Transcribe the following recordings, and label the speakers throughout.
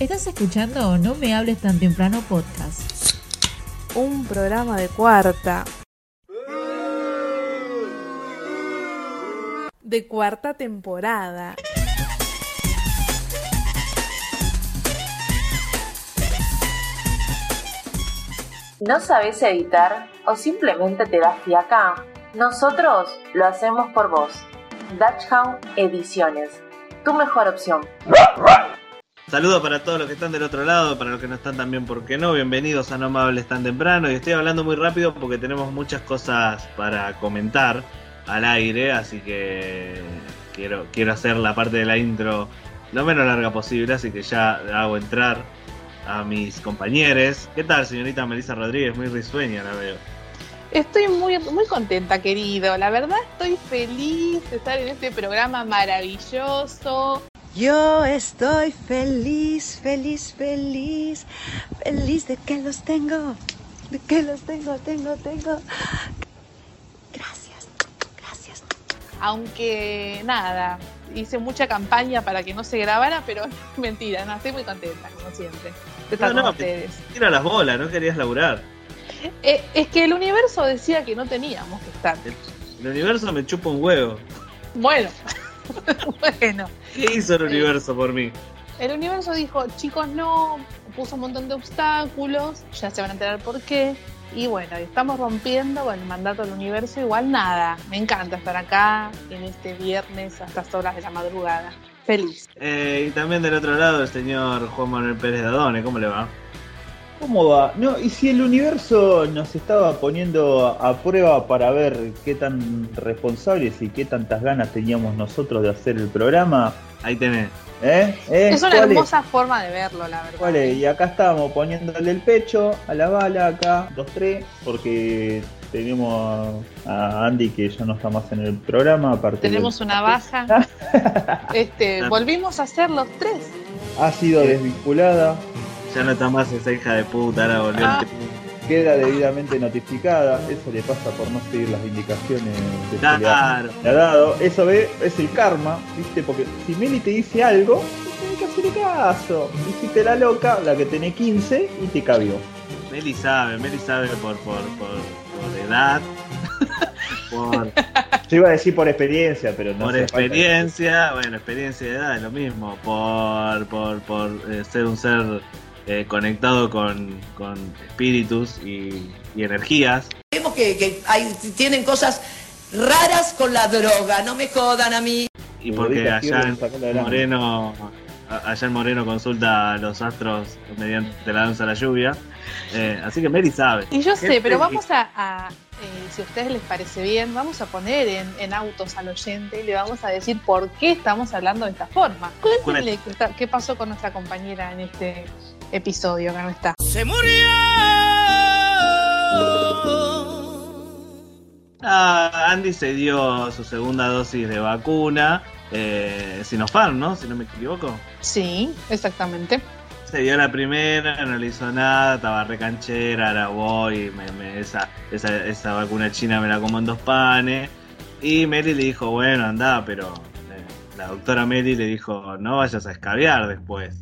Speaker 1: Estás escuchando No me hables tan temprano podcast.
Speaker 2: Un programa de cuarta. De cuarta temporada.
Speaker 3: ¿No sabes editar o simplemente te das fiaca? Nosotros lo hacemos por vos. Dutchhound Ediciones, tu mejor opción.
Speaker 4: Saludos para todos los que están del otro lado, para los que no están también, ¿por qué no? Bienvenidos a No Me Hables Tan Temprano. Y estoy hablando muy rápido porque tenemos muchas cosas para comentar al aire, así que quiero, quiero hacer la parte de la intro lo menos larga posible, así que ya hago entrar a mis compañeros. ¿Qué tal, señorita Melissa Rodríguez? Muy risueña la veo.
Speaker 2: Estoy muy, muy contenta, querido. La verdad estoy feliz de estar en este programa maravilloso.
Speaker 5: Yo estoy feliz, feliz, feliz, feliz de que los tengo, de que los tengo, tengo, tengo. Gracias, gracias.
Speaker 2: Aunque nada, hice mucha campaña para que no se grabara, pero mentira, no, estoy muy contenta, como siempre. De estar
Speaker 4: No,
Speaker 2: con
Speaker 4: no,
Speaker 2: ustedes.
Speaker 4: Tira las bolas, no querías laburar.
Speaker 2: Eh, es que el universo decía que no teníamos que estar.
Speaker 4: El universo me chupa un huevo.
Speaker 2: Bueno, bueno.
Speaker 4: ¿Qué hizo el universo por mí?
Speaker 2: El universo dijo, chicos, no, puso un montón de obstáculos, ya se van a enterar por qué. Y bueno, estamos rompiendo con el mandato del universo, igual nada. Me encanta estar acá en este viernes a estas horas de la madrugada. Feliz.
Speaker 4: Eh, y también del otro lado el señor Juan Manuel Pérez de Adone, ¿cómo le va?
Speaker 6: ¿Cómo va? No, y si el universo nos estaba poniendo a prueba para ver qué tan responsables y qué tantas ganas teníamos nosotros de hacer el programa,
Speaker 4: Ahí tenés.
Speaker 6: ¿eh? ¿Eh?
Speaker 2: Es una
Speaker 6: ¿Cuál
Speaker 2: hermosa forma de verlo, la verdad.
Speaker 6: ¿Cuál es? Y acá estábamos poniéndole el pecho a la bala, acá, dos, tres, porque tenemos a Andy que ya no está más en el programa, aparte
Speaker 2: Tenemos
Speaker 6: del-
Speaker 2: una baja. Este, volvimos a ser los tres.
Speaker 6: ha sido desvinculada,
Speaker 4: Ya no está más esa hija de puta, ahora volvió
Speaker 2: Ah.
Speaker 6: queda debidamente notificada, eso le pasa por no seguir las indicaciones de que le ha-
Speaker 4: Claro.
Speaker 6: le ha dado. Eso ve, es el karma, ¿viste? Porque si Meli te dice algo, tenés que hacerle caso. Hiciste la loca, la que tenés 15 y te cabió.
Speaker 4: Meli sabe, Meli sabe por, por, por, por edad, por,
Speaker 6: Yo iba a decir por experiencia, pero no
Speaker 4: por experiencia, bueno, experiencia de edad es lo mismo, por, por, por eh, ser un ser eh, conectado con, con espíritus y, y energías.
Speaker 7: Vemos que, que hay, tienen cosas raras con la droga, no me jodan a mí.
Speaker 4: Y porque allá en. Moreno, allá en Moreno consulta a los astros mediante la danza de la lluvia. Eh, así que Meli sabe.
Speaker 2: Y yo sé, pero vamos a, a, eh, si a ustedes les parece bien, vamos a poner en, en autos al oyente y le vamos a decir por qué estamos hablando de esta forma. Cuéntenle qué pasó con nuestra compañera en este episodio que no está.
Speaker 7: ¡Se murió!
Speaker 4: Ah, Andy se dio su segunda dosis de vacuna, eh, Sinopharm, ¿no? Si no me equivoco.
Speaker 2: Sí, exactamente.
Speaker 4: Se dio la primera, no le hizo nada, estaba recanchera, ahora voy, me- me- esa, esa, esa vacuna china me la como en dos panes. Y Meli le dijo, bueno, anda, pero eh, la doctora Meli le dijo, no vayas a escabiar después.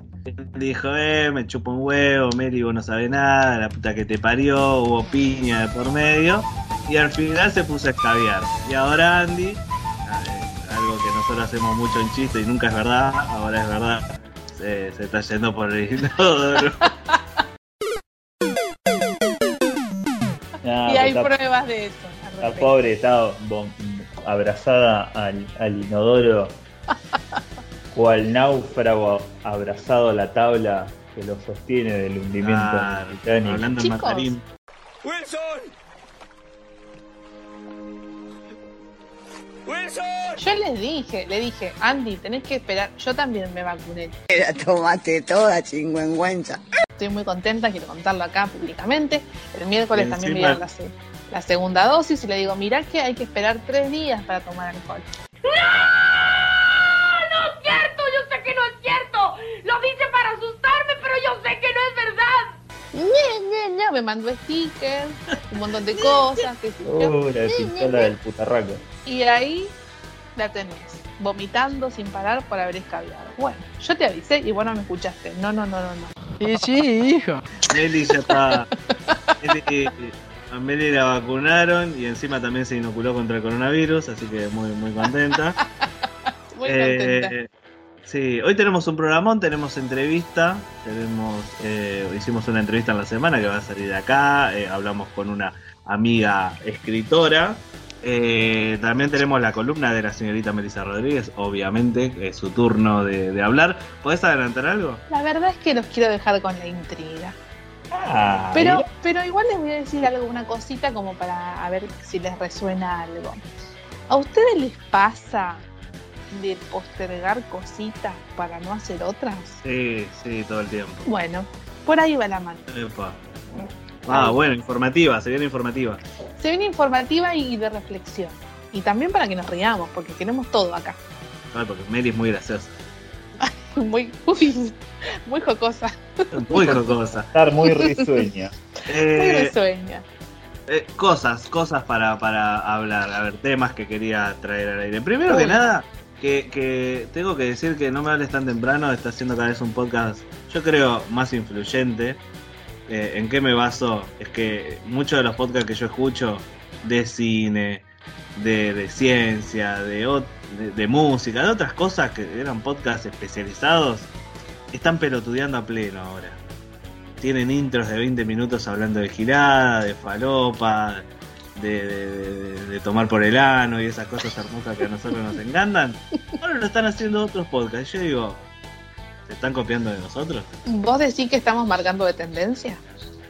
Speaker 4: Dijo, eh, me chupo un huevo, Meli, vos no sabés nada, la puta que te parió, hubo piña de por medio. Y al final se puso a escabiar. Y ahora Andy, algo que nosotros hacemos mucho en chiste y nunca es verdad, ahora es verdad, se, se está yendo por el inodoro.
Speaker 6: Ah,
Speaker 2: y hay
Speaker 6: está,
Speaker 2: pruebas de eso. respecto.
Speaker 6: pobre, está abrazada al, al inodoro, cual náufrago abrazado a la tabla que lo sostiene del hundimiento
Speaker 4: Ah,
Speaker 6: Titanic.
Speaker 4: hablando en mandarín.
Speaker 7: ¡Wilson! ¡Wilson!
Speaker 2: Yo les dije, le dije, Andy, tenés que esperar. Yo también me vacuné.
Speaker 5: La tomaste toda, chingüengüenza.
Speaker 2: Estoy muy contenta, quiero contarlo acá públicamente. El miércoles
Speaker 4: Y
Speaker 2: también me
Speaker 4: encima-
Speaker 2: dieron la, la segunda dosis y le digo, mirá que hay que esperar tres días para tomar alcohol.
Speaker 8: ¡No es cierto! Yo sé que no es cierto. Lo dice para asustarme, pero yo sé que no es verdad.
Speaker 2: Ñe, Ñe, Ñe, me mandó stickers, un montón de cosas. sé yo.
Speaker 6: Uh, la pistola del putarraco.
Speaker 2: Y ahí la tenés, vomitando sin parar por haber escabiado. Bueno, yo te avisé y vos no me escuchaste. No, no, no, no, no.
Speaker 9: Y sí, hijo.
Speaker 4: Meli ya está. Meli- a Meli la vacunaron y encima también se inoculó contra el coronavirus, así que muy, muy contenta.
Speaker 2: Muy
Speaker 4: Eh,
Speaker 2: contenta.
Speaker 4: Sí, hoy tenemos un programón, tenemos entrevista, tenemos, eh, hicimos una entrevista en la semana que va a salir de acá, eh, hablamos con una amiga escritora, eh, también tenemos la columna de la señorita Melissa Rodríguez, obviamente, es su turno de, de hablar. ¿Podés adelantar algo?
Speaker 2: La verdad es que los quiero dejar con la intriga.
Speaker 6: Ah,
Speaker 2: Pero, pero igual les voy a decir algo, una cosita como para a ver si les resuena algo. ¿A ustedes les pasa de postergar cositas para no hacer otras?
Speaker 4: Sí, sí, todo el tiempo.
Speaker 2: Bueno, por ahí va la mano.
Speaker 4: Epa. Ah, bueno, informativa, se viene informativa.
Speaker 2: Se viene informativa y de reflexión. Y también para que nos riamos, porque queremos todo acá.
Speaker 4: Ay, porque Meli es muy graciosa,
Speaker 2: Muy, uy, muy jocosa,
Speaker 4: muy jocosa.
Speaker 6: estar muy risueña.
Speaker 2: muy
Speaker 4: Eh,
Speaker 2: risueña.
Speaker 4: eh, cosas, cosas para, para hablar, a ver, temas que quería traer al aire. Primero que nada, que, que tengo que decir que no me hables tan temprano, está haciendo cada vez un podcast, yo creo, más influyente. Eh, ¿En qué me baso? Es que muchos de los podcasts que yo escucho de cine, de, de ciencia, de, de, de música, de otras cosas que eran podcasts especializados, están pelotudeando a pleno ahora. Tienen intros de 20 minutos hablando de girada, de falopa, de, de- de- de tomar por el ano y esas cosas hermosas que a nosotros nos encantan. Ahora lo están haciendo otros podcasts. Yo digo, ¿se están copiando de nosotros?
Speaker 2: ¿Vos decís que estamos marcando de tendencia?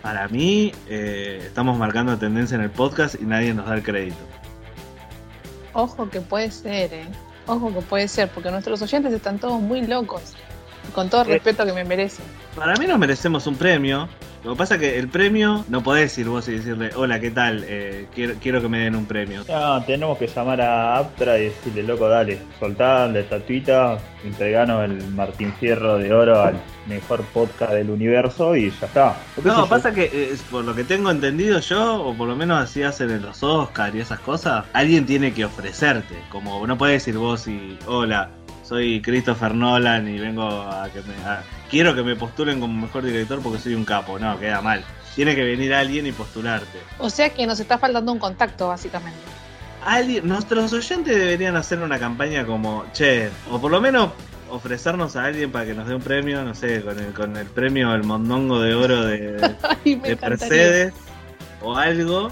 Speaker 4: Para mí, eh, estamos marcando tendencia en el podcast y nadie nos da el crédito.
Speaker 2: Ojo que puede ser, ¿eh? Ojo que puede ser, porque nuestros oyentes están todos muy locos. Con todo el
Speaker 4: Eh.
Speaker 2: respeto que me merecen.
Speaker 4: Para mí nos merecemos un premio. Lo que pasa es que el premio no podés ir vos y decirle, hola, ¿qué tal? Eh, quiero, quiero que me den un premio.
Speaker 6: No, tenemos que llamar a Aptra y decirle, loco, dale, soltá la estatuita, entreganos el Martín Fierro de Oro al mejor podcast del universo y ya está.
Speaker 4: No, pasa que eh, es por lo que tengo entendido yo, o por lo menos así hacen en los Oscar y esas cosas, alguien tiene que ofrecerte. Como no puedes decir vos y, hola, soy Christopher Nolan y vengo a que me... a- quiero que me postulen como mejor director porque soy un capo. No, queda mal. Tiene que venir alguien y postularte.
Speaker 2: O sea que nos está faltando un contacto, básicamente.
Speaker 4: Alguien, nuestros oyentes deberían hacer una campaña como, che, o por lo menos ofrecernos a alguien para que nos dé un premio, no sé, con el, con el premio El Mondongo de Oro de,
Speaker 2: Ay, me
Speaker 4: de. Mercedes o algo.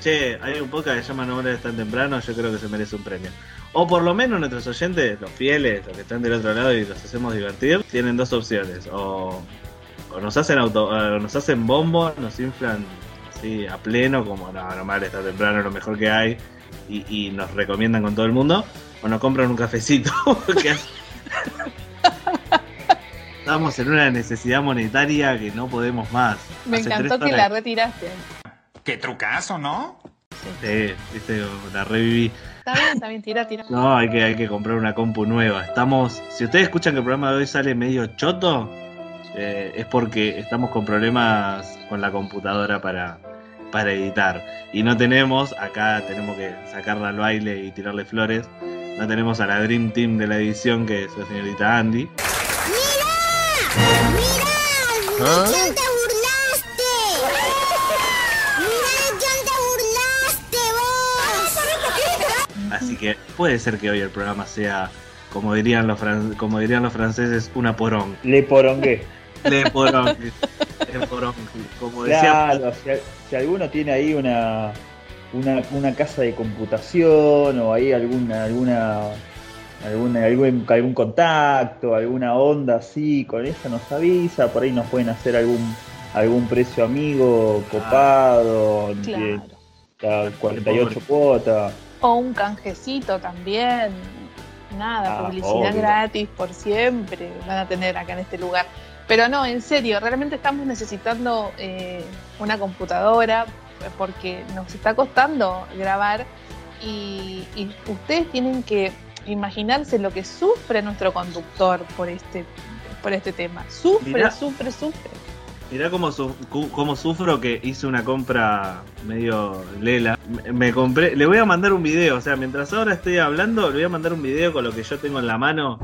Speaker 4: Che, hay un podcast que se llama No Mueres tan temprano, yo creo que se merece un premio. O por lo menos nuestros oyentes, los fieles, los que están del otro lado y los hacemos divertir, tienen dos opciones. O, o nos hacen auto, o nos hacen bombo, nos inflan así a pleno, como no, no mal está temprano, lo mejor que hay, y, y nos recomiendan con todo el mundo, o nos compran un cafecito. Estamos en una necesidad monetaria que no podemos más.
Speaker 2: Me
Speaker 4: Hace
Speaker 2: encantó que la retiraste.
Speaker 10: Qué trucazo, ¿no?
Speaker 4: Sí, viste, la reviví.
Speaker 2: Está bien, está bien, tira, tira.
Speaker 4: No, hay que, hay que comprar una compu nueva. Estamos, si ustedes escuchan que el programa de hoy sale medio choto, eh, es porque estamos con problemas con la computadora para, para editar. Y no tenemos, acá tenemos que sacarla al baile y tirarle flores. No tenemos a la Dream Team de la edición, que es la señorita Andy.
Speaker 10: ¿Ah?
Speaker 8: quién te
Speaker 4: que puede ser que hoy el programa sea, como dirían los, fran- como dirían los franceses, una porón.
Speaker 6: Le porongué.
Speaker 4: Le porón. Le porón. Como decía
Speaker 6: Claro, si, si alguno tiene ahí una, una, una casa de computación o ahí alguna, alguna, alguna algún, algún contacto, alguna onda así, con esa nos avisa, por ahí nos pueden hacer algún algún precio amigo, copado,
Speaker 2: Claro.
Speaker 6: la 48 cuotas.
Speaker 2: O un canjecito también. Nada,
Speaker 6: Ah,
Speaker 2: publicidad
Speaker 6: obvio.
Speaker 2: gratis por siempre van a tener acá en este lugar. Pero no, en serio, realmente estamos necesitando eh, una computadora eh, porque nos está costando grabar y, y ustedes tienen que imaginarse lo que sufre nuestro conductor por este, por este tema. Sufre,
Speaker 4: Mirá.
Speaker 2: sufre, sufre.
Speaker 4: Mirá cómo, su- cómo sufro que hice una compra medio lela. Me, me compré, le voy a mandar un video, o sea, mientras ahora estoy hablando, le voy a mandar un video con lo que yo tengo en la mano.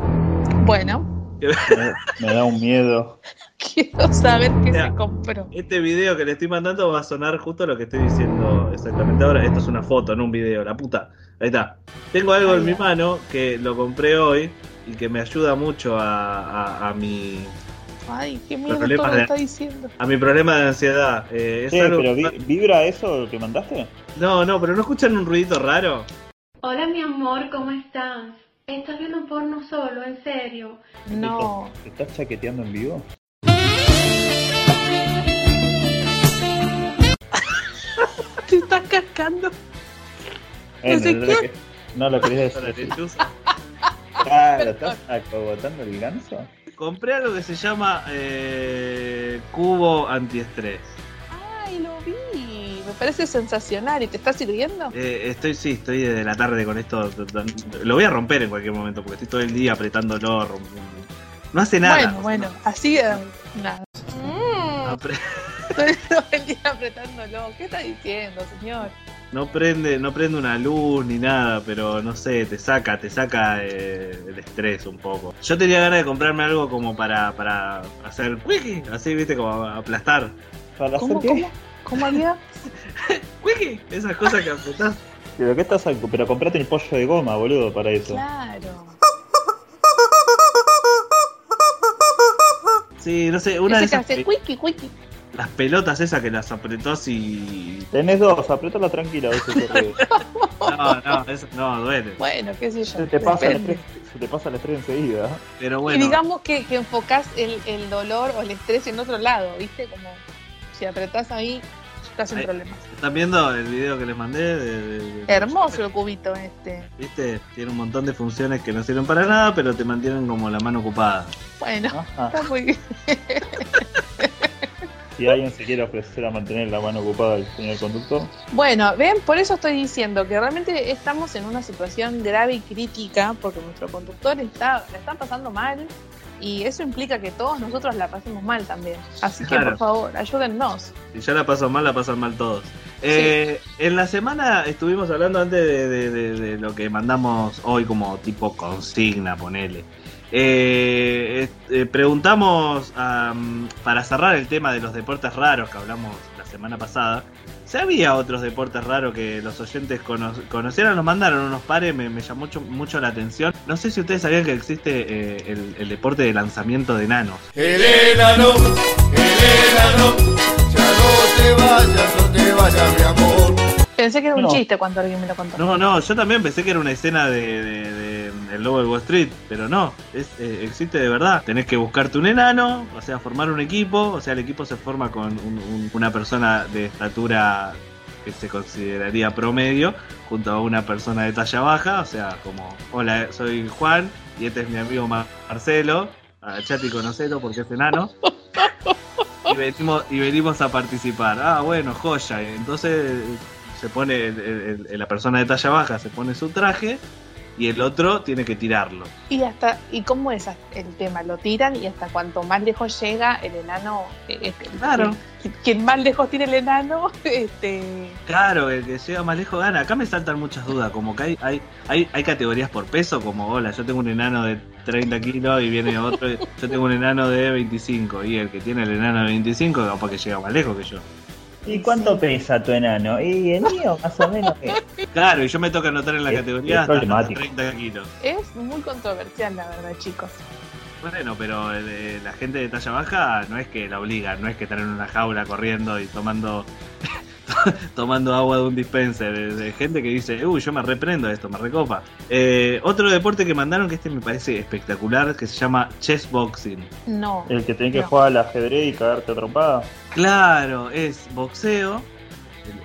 Speaker 2: Bueno,
Speaker 6: Me, me da un miedo.
Speaker 2: quiero saber qué
Speaker 4: Ya.
Speaker 2: se compró.
Speaker 4: Este video que le estoy mandando va a sonar justo lo que estoy diciendo exactamente ahora. Esto es una foto, no un video, la puta. Ahí está. Tengo algo en mi mano que lo compré hoy y que me ayuda mucho a, a- a mi,
Speaker 2: Ay, qué miedo todo lo está diciendo.
Speaker 4: a mi problema de ansiedad. Eh, es algo-
Speaker 6: pero vi- ¿vibra eso que mandaste?
Speaker 4: No, no, pero ¿no escuchan un ruidito raro?
Speaker 9: Hola mi amor, ¿cómo estás? ¿Estás viendo porno solo, en serio?
Speaker 2: No.
Speaker 6: ¿Te estás chaqueteando en vivo?
Speaker 2: Te estás cascando. Sé
Speaker 6: no,
Speaker 2: qué.
Speaker 6: lo que- no lo querías decir. Claro, ¿estás acogotando el ganso?
Speaker 4: Compré algo que se llama eh, cubo antiestrés.
Speaker 2: Ay, lo vi. Me parece sensacional. ¿Y te está sirviendo?
Speaker 4: Eh, estoy, sí, estoy desde la tarde con esto. Lo voy a romper en cualquier momento porque estoy todo el día apretándolo. No hace nada.
Speaker 2: Bueno, bueno, así. eh, nada. Mm, todo el día apretándolo. ¿Qué está diciendo, señor?
Speaker 4: no prende, no prende una luz ni nada, pero no sé, te saca, te saca eh, el estrés un poco. Yo tenía ganas de comprarme algo como para, para hacer wiki, así viste, como aplastar.
Speaker 6: ¿Para
Speaker 2: ¿Cómo,
Speaker 6: hacer qué?
Speaker 2: cómo? ¿Cómo había?
Speaker 4: Wiki, esas cosas que apretás.
Speaker 6: ¿Pero qué estás Pero comprate el pollo de goma, boludo, para eso.
Speaker 2: Claro.
Speaker 4: Sí, no sé, una de
Speaker 2: Ese que
Speaker 4: esas
Speaker 2: hace wiki, wiki.
Speaker 4: Las pelotas esas que las apretás y
Speaker 6: Tenés dos, apretala tranquila, a ríes.
Speaker 4: no, no, eso no duele.
Speaker 2: Bueno, qué sé yo.
Speaker 6: Se te pasa el estrés, se te pasa el estrés enseguida.
Speaker 4: Pero
Speaker 2: Y
Speaker 4: bueno,
Speaker 2: digamos que, que enfocás el, el dolor o el estrés en otro lado, ¿viste? Como si apretás ahí, estás en
Speaker 4: Ahí.
Speaker 2: problemas.
Speaker 4: ¿están viendo el video que les mandé? De, de- de-
Speaker 2: Hermoso el cubito este.
Speaker 4: ¿Viste? Tiene un montón de funciones que no sirven para nada, pero te mantienen como la mano ocupada.
Speaker 2: Bueno,
Speaker 6: Ajá.
Speaker 2: está muy bien.
Speaker 6: Si alguien se quiere ofrecer a mantener la mano ocupada del señor conductor,
Speaker 2: Bueno, ven, por eso estoy diciendo que realmente estamos en una situación grave y crítica porque nuestro conductor está, la está pasando mal y eso implica que todos nosotros la pasemos mal también. Así que
Speaker 4: Claro.
Speaker 2: por favor, ayúdennos.
Speaker 4: Si ya la pasan mal, la pasan mal todos. Eh, En la semana estuvimos hablando antes de, de- de- de lo que mandamos hoy como tipo consigna, ponele. Eh, eh, preguntamos am, para cerrar el tema de los deportes raros que hablamos la semana pasada. Si había otros deportes raros que los oyentes cono- conocieran, nos mandaron unos pares, me, me llamó mucho, mucho la atención. No sé si ustedes sabían que existe eh, el, el deporte de lanzamiento de enanos.
Speaker 11: El enano, el enano, ya no te vayas, no te vayas, mi amor.
Speaker 2: Pensé que era un
Speaker 4: No.
Speaker 2: chiste cuando alguien me lo contó.
Speaker 4: No, no, yo también pensé que era una escena de, de- de El Lobo de Wall Street, pero no, eh, existe de verdad. Tenés que buscarte un enano, o sea, formar un equipo, o sea, el equipo se forma con un- un- una persona de estatura que se consideraría promedio, junto a una persona de talla baja, o sea, como, hola, soy Juan, y este es mi amigo Mar- Marcelo, agachate y conocelo porque es enano. Y venimos, y venimos a participar. Ah, bueno, joya. Entonces se pone la persona de talla baja se pone su traje y el otro tiene que tirarlo.
Speaker 2: Y hasta, ¿y cómo es el tema? Lo tiran y hasta cuanto más lejos llega el enano, eh, este,
Speaker 4: Claro.
Speaker 2: quien, quien más lejos tiene el enano, este
Speaker 4: Claro, el que llega más lejos gana. Acá me saltan muchas dudas, como que hay, hay, hay, hay categorías por peso, como hola, yo tengo un enano de 30 kilos y viene otro, yo tengo un enano de 25 y el que tiene el enano de 25 capaz que llega más lejos que yo.
Speaker 6: ¿Y cuánto pesa tu enano? Y el mío, más o menos. que-
Speaker 4: Claro, y yo me toca anotar en la
Speaker 6: Es-
Speaker 4: categoría
Speaker 6: es
Speaker 4: hasta, hasta
Speaker 6: problemático.
Speaker 4: 30 kilos.
Speaker 2: es muy controversial la verdad, chicos.
Speaker 4: Bueno, pero eh, la gente de talla baja no es que la obliga, no es que están en una jaula corriendo y tomando tomando agua de un dispenser. De, de gente que dice, uy, yo me reprendo esto, me recopa. Eh, otro deporte que mandaron que este me parece espectacular, que se llama chess boxing.
Speaker 2: No.
Speaker 6: El que tenés que
Speaker 2: No.
Speaker 6: jugar al ajedrez y cagarte a trompada.
Speaker 4: Claro, es boxeo,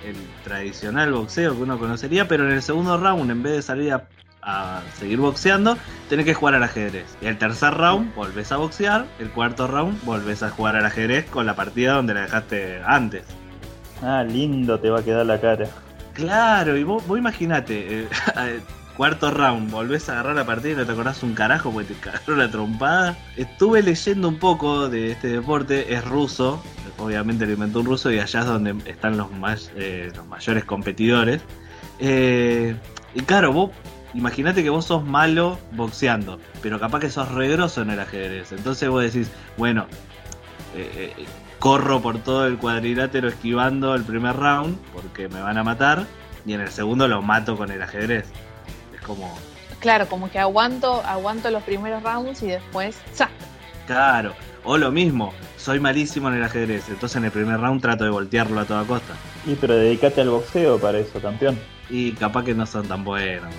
Speaker 4: el, el tradicional boxeo que uno conocería, pero en el segundo round, en vez de salir a, a seguir boxeando, tenés que jugar al ajedrez. Y el tercer round volvés a boxear, el cuarto round volvés a jugar al ajedrez con la partida donde la dejaste antes.
Speaker 6: Ah, lindo te va a quedar la cara.
Speaker 4: Claro, y vos, vos imaginate, eh, Cuarto round, volvés a agarrar la partida y no te acordás un carajo porque te cagaron la trompada. Estuve leyendo un poco de este deporte, es ruso, obviamente lo inventó un ruso y allá es donde están los, más, eh, los mayores competidores. Eh, y claro, vos Imagínate que vos sos malo boxeando, pero capaz que sos regroso en el ajedrez. Entonces vos decís, bueno, eh, eh, corro por todo el cuadrilátero esquivando el primer round porque me van a matar y en el segundo lo mato con el ajedrez. Es como...
Speaker 2: Claro, como que aguanto, aguanto los primeros rounds y después ¡za!
Speaker 4: Claro, o lo mismo, soy malísimo en el ajedrez, entonces en el primer round trato de voltearlo a toda costa.
Speaker 6: Y pero dedicate al boxeo para eso, campeón.
Speaker 4: Y capaz que no son tan buenos.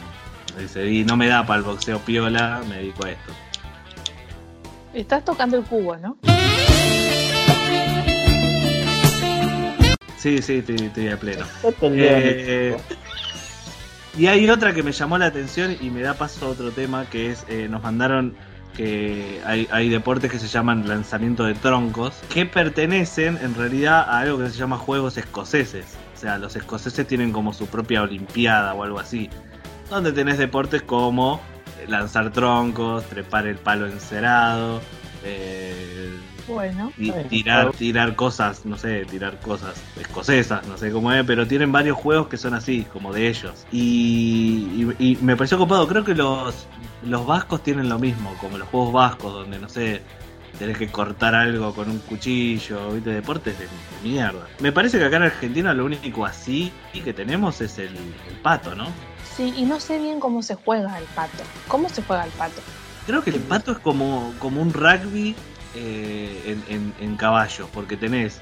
Speaker 4: Dice, y no me da para el boxeo piola, me dedico a esto.
Speaker 2: Estás tocando el cubo, ¿no?
Speaker 4: Sí, sí, estoy, estoy a pleno. Eh, y hay otra que me llamó la atención y me da paso a otro tema que es, eh, nos mandaron que hay, hay, deportes que se llaman lanzamiento de troncos, que pertenecen en realidad a algo que se llama Juegos Escoceses. O sea, los escoceses tienen como su propia Olimpiada o algo así, donde tenés deportes como lanzar troncos, trepar el palo encerado, eh,
Speaker 2: bueno,
Speaker 4: y tirar, tirar cosas, no sé, tirar cosas escocesas, no sé cómo es, pero tienen varios juegos que son así, como de ellos. Y, y, y me pareció copado, creo que los, los vascos tienen lo mismo, como los juegos vascos, donde no sé, tenés que cortar algo con un cuchillo, ¿viste? Deportes de, de mierda. Me parece que acá en Argentina lo único así que tenemos es el, el pato, ¿no?
Speaker 2: Sí, y no sé bien cómo se juega el pato. ¿Cómo se juega el pato?
Speaker 4: Creo que el pato es como, como un rugby eh, en, en, en, caballo, porque tenés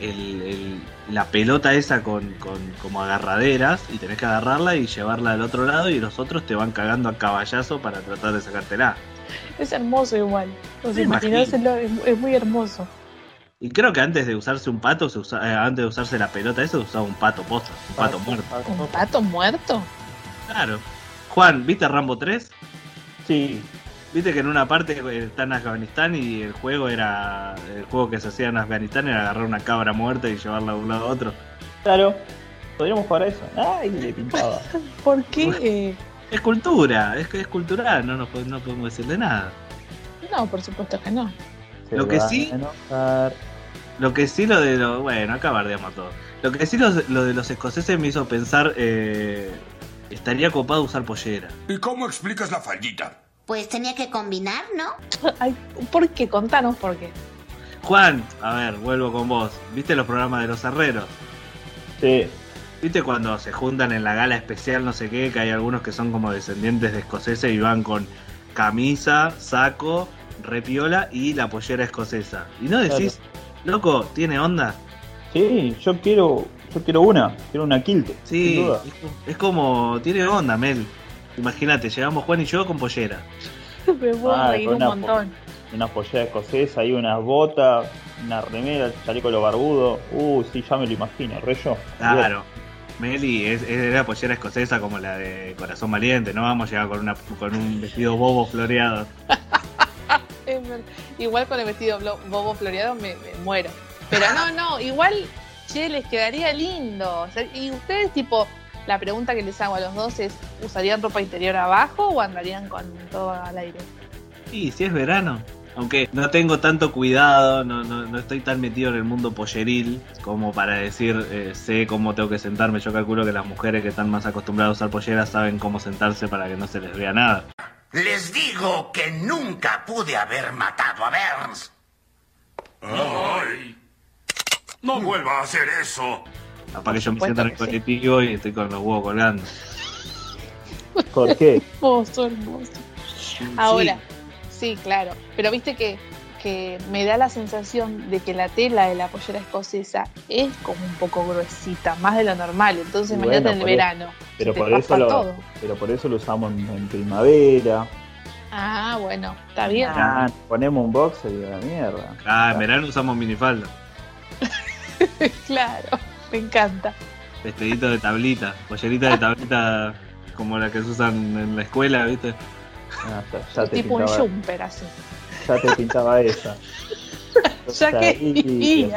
Speaker 4: el, el, la pelota esa con, con, como agarraderas y tenés que agarrarla y llevarla al otro lado y los otros te van cagando a caballazo para tratar de sacártela.
Speaker 2: Es hermoso igual. O sea, imaginárselo, es, es, muy hermoso.
Speaker 4: Y creo que antes de usarse un pato, se usa, eh, antes de usarse la pelota esa, se usaba un pato posta, un pato muerto.
Speaker 2: ¿Un pato muerto?
Speaker 4: Claro. Juan, ¿viste Rambo 3?
Speaker 6: Sí,
Speaker 4: Viste que en una parte está en Afganistán y el juego era. El juego que se hacía en Afganistán era agarrar una cabra muerta y llevarla de un lado a otro.
Speaker 6: Claro, podríamos jugar a eso. Ay, le pintaba.
Speaker 2: ¿Por qué?
Speaker 4: Es cultura, es que es cultural, no, no, no podemos decirle nada.
Speaker 2: No, por supuesto que no.
Speaker 6: Se
Speaker 4: lo que sí. Lo que sí, lo de lo. Bueno, acá bardeamos todo. Lo que sí, lo, lo de los escoceses me hizo pensar. Eh, estaría copado usar pollera.
Speaker 10: ¿Y cómo explicas la faldita?
Speaker 12: Pues tenía que combinar, ¿no?
Speaker 2: Ay, ¿Por qué? Contanos por qué.
Speaker 4: Juan, a ver, vuelvo con vos. ¿Viste los programas de los herreros?
Speaker 6: Sí,
Speaker 4: ¿Viste cuando se juntan en la gala especial, no sé qué, que hay algunos que son como descendientes de escoceses y van con camisa, saco, repiola y la pollera escocesa? Y no decís, loco, ¿tiene onda?
Speaker 6: sí, yo quiero, yo quiero una, quiero una sin
Speaker 4: Sí,
Speaker 6: duda.
Speaker 4: es, es como, tiene onda, Mel. Imagínate, llegamos Juan y yo con pollera.
Speaker 2: Me puedo
Speaker 6: Ah,
Speaker 2: reír
Speaker 6: con
Speaker 2: un
Speaker 6: una
Speaker 2: montón.
Speaker 6: Una pollera escocesa y unas botas, una remera, chaleco lo barbudo. Uh, sí, ya me lo imagino, re yo.
Speaker 4: Claro. Meli es, es la pollera escocesa como la de Corazón Valiente, no vamos a llegar con, una, con un vestido bobo floreado.
Speaker 2: Igual con el vestido bobo floreado me, me muero. Pero no, no, igual, che, les quedaría lindo. O sea, y ustedes, tipo, la pregunta que les hago a los dos es, ¿usarían ropa interior abajo o andarían con todo al aire?
Speaker 4: Y si es verano. Aunque no tengo tanto cuidado, no, no, no estoy tan metido en el mundo polleril como para decir, eh, sé cómo tengo que sentarme. Yo calculo que las mujeres que están más acostumbradas a usar polleras saben cómo sentarse para que no se les vea nada.
Speaker 10: Les digo que nunca pude haber matado a Burns. ¡Ay! No vuelva a hacer eso.
Speaker 4: Capaz que yo me siento en el
Speaker 2: sí.
Speaker 4: colectivo y estoy con los huevos colgando.
Speaker 6: ¿Por qué?
Speaker 2: Hermoso, hermoso. Ahora, sí, claro. Pero viste que, que me da la sensación de que la tela de la pollera escocesa es como un poco gruesita, más de lo normal. Entonces,
Speaker 6: Y
Speaker 2: imagínate
Speaker 6: bueno,
Speaker 2: en el
Speaker 6: e-
Speaker 2: verano.
Speaker 6: Pero por eso lo,
Speaker 2: todo.
Speaker 6: pero por eso lo usamos en, en primavera.
Speaker 2: Ah, bueno, está bien.
Speaker 6: Ah, ponemos un boxer y a la mierda.
Speaker 4: Ah, en verano usamos minifalda.
Speaker 2: claro, me encanta.
Speaker 4: Vestidito de tablita, pollerita de tablita como la que se usan en la escuela, ¿viste?
Speaker 6: Ah, ya, ya te
Speaker 2: tipo un jumper así.
Speaker 6: ya te pintaba esa.
Speaker 2: Ya que.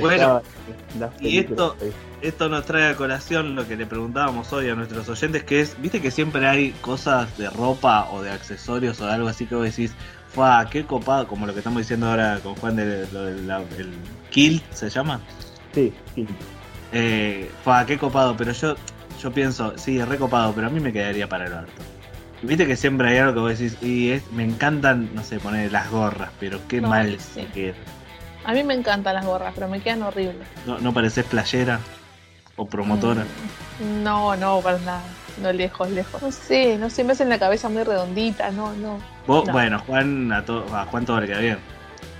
Speaker 4: Bueno, Y esto, esto nos trae a colación lo que le preguntábamos hoy a nuestros oyentes, que es, viste que siempre hay cosas de ropa o de accesorios o de algo así que vos decís, fue qué copado, como lo que estamos diciendo ahora con Juan de lo del la- el kilt, ¿se llama?
Speaker 6: Sí, sí.
Speaker 4: Eh, fue qué copado, pero yo, yo pienso, sí, es recopado, pero a mí me quedaría para el orto. Viste que siempre hay algo que vos decís, y es, me encantan, no sé, poner las gorras, pero qué
Speaker 2: No,
Speaker 4: mal
Speaker 2: sí.
Speaker 4: me queda.
Speaker 2: A mí me encantan las gorras, pero me quedan horribles.
Speaker 4: ¿No, no pareces playera o promotora?
Speaker 2: No, no, para nada. No, lejos, lejos. No sé, no sé, me hacen la cabeza muy redondita, no, no.
Speaker 4: Vos,
Speaker 2: No.
Speaker 4: bueno, Juan, a, to- a Juan todo le queda bien.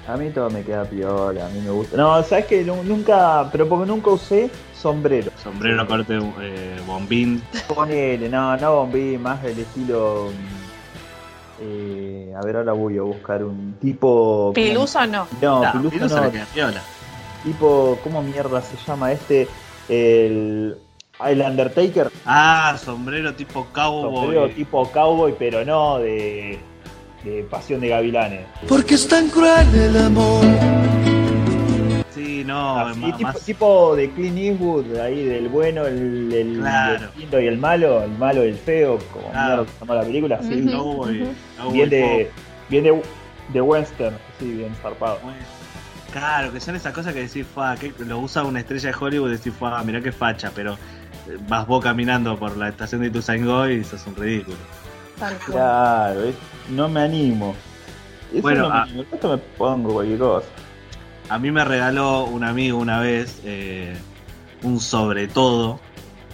Speaker 6: A mí todo me queda piola, a mí me gusta. No, sabes que nunca, pero porque nunca usé sombrero.
Speaker 4: Sombrero, corte, eh, bombín.
Speaker 6: Ponele, no, no bombí, más del estilo. eh, a ver, ahora voy a buscar un tipo.
Speaker 2: ¿Piluso no?
Speaker 6: No,
Speaker 4: No,
Speaker 6: piluso
Speaker 4: piluso
Speaker 6: no.
Speaker 4: le queda piola.
Speaker 6: Tipo, ¿cómo mierda se llama este? El. El Undertaker.
Speaker 4: Ah, sombrero tipo cowboy.
Speaker 6: Sombrero tipo cowboy, pero no de. De Pasión de Gavilanes.
Speaker 11: Porque es tan cruel el amor.
Speaker 4: Sí, no,
Speaker 6: Así, tipo,
Speaker 4: más.
Speaker 6: tipo de Clint Eastwood, ahí del bueno, el, el,
Speaker 4: Claro.
Speaker 6: el lindo y el malo, el malo y el feo, como
Speaker 4: Claro.
Speaker 6: mierda se llama la película, sí,
Speaker 4: cowboy
Speaker 6: bien de,
Speaker 4: pop.
Speaker 6: bien de, de western, sí, bien zarpado.
Speaker 4: Claro, que son esas cosas que decís, fa, que lo usa una estrella de Hollywood y decís, fa, mirá qué facha, pero eh, vas vos caminando por la estación de Ituzaingó y sos un ridículo.
Speaker 2: Tal cual.
Speaker 6: Claro, no me animo. Eso
Speaker 4: Bueno,
Speaker 6: no me animo, resto me pongo cualquier cosa.
Speaker 4: A mí me regaló un amigo una vez eh, un sobre todo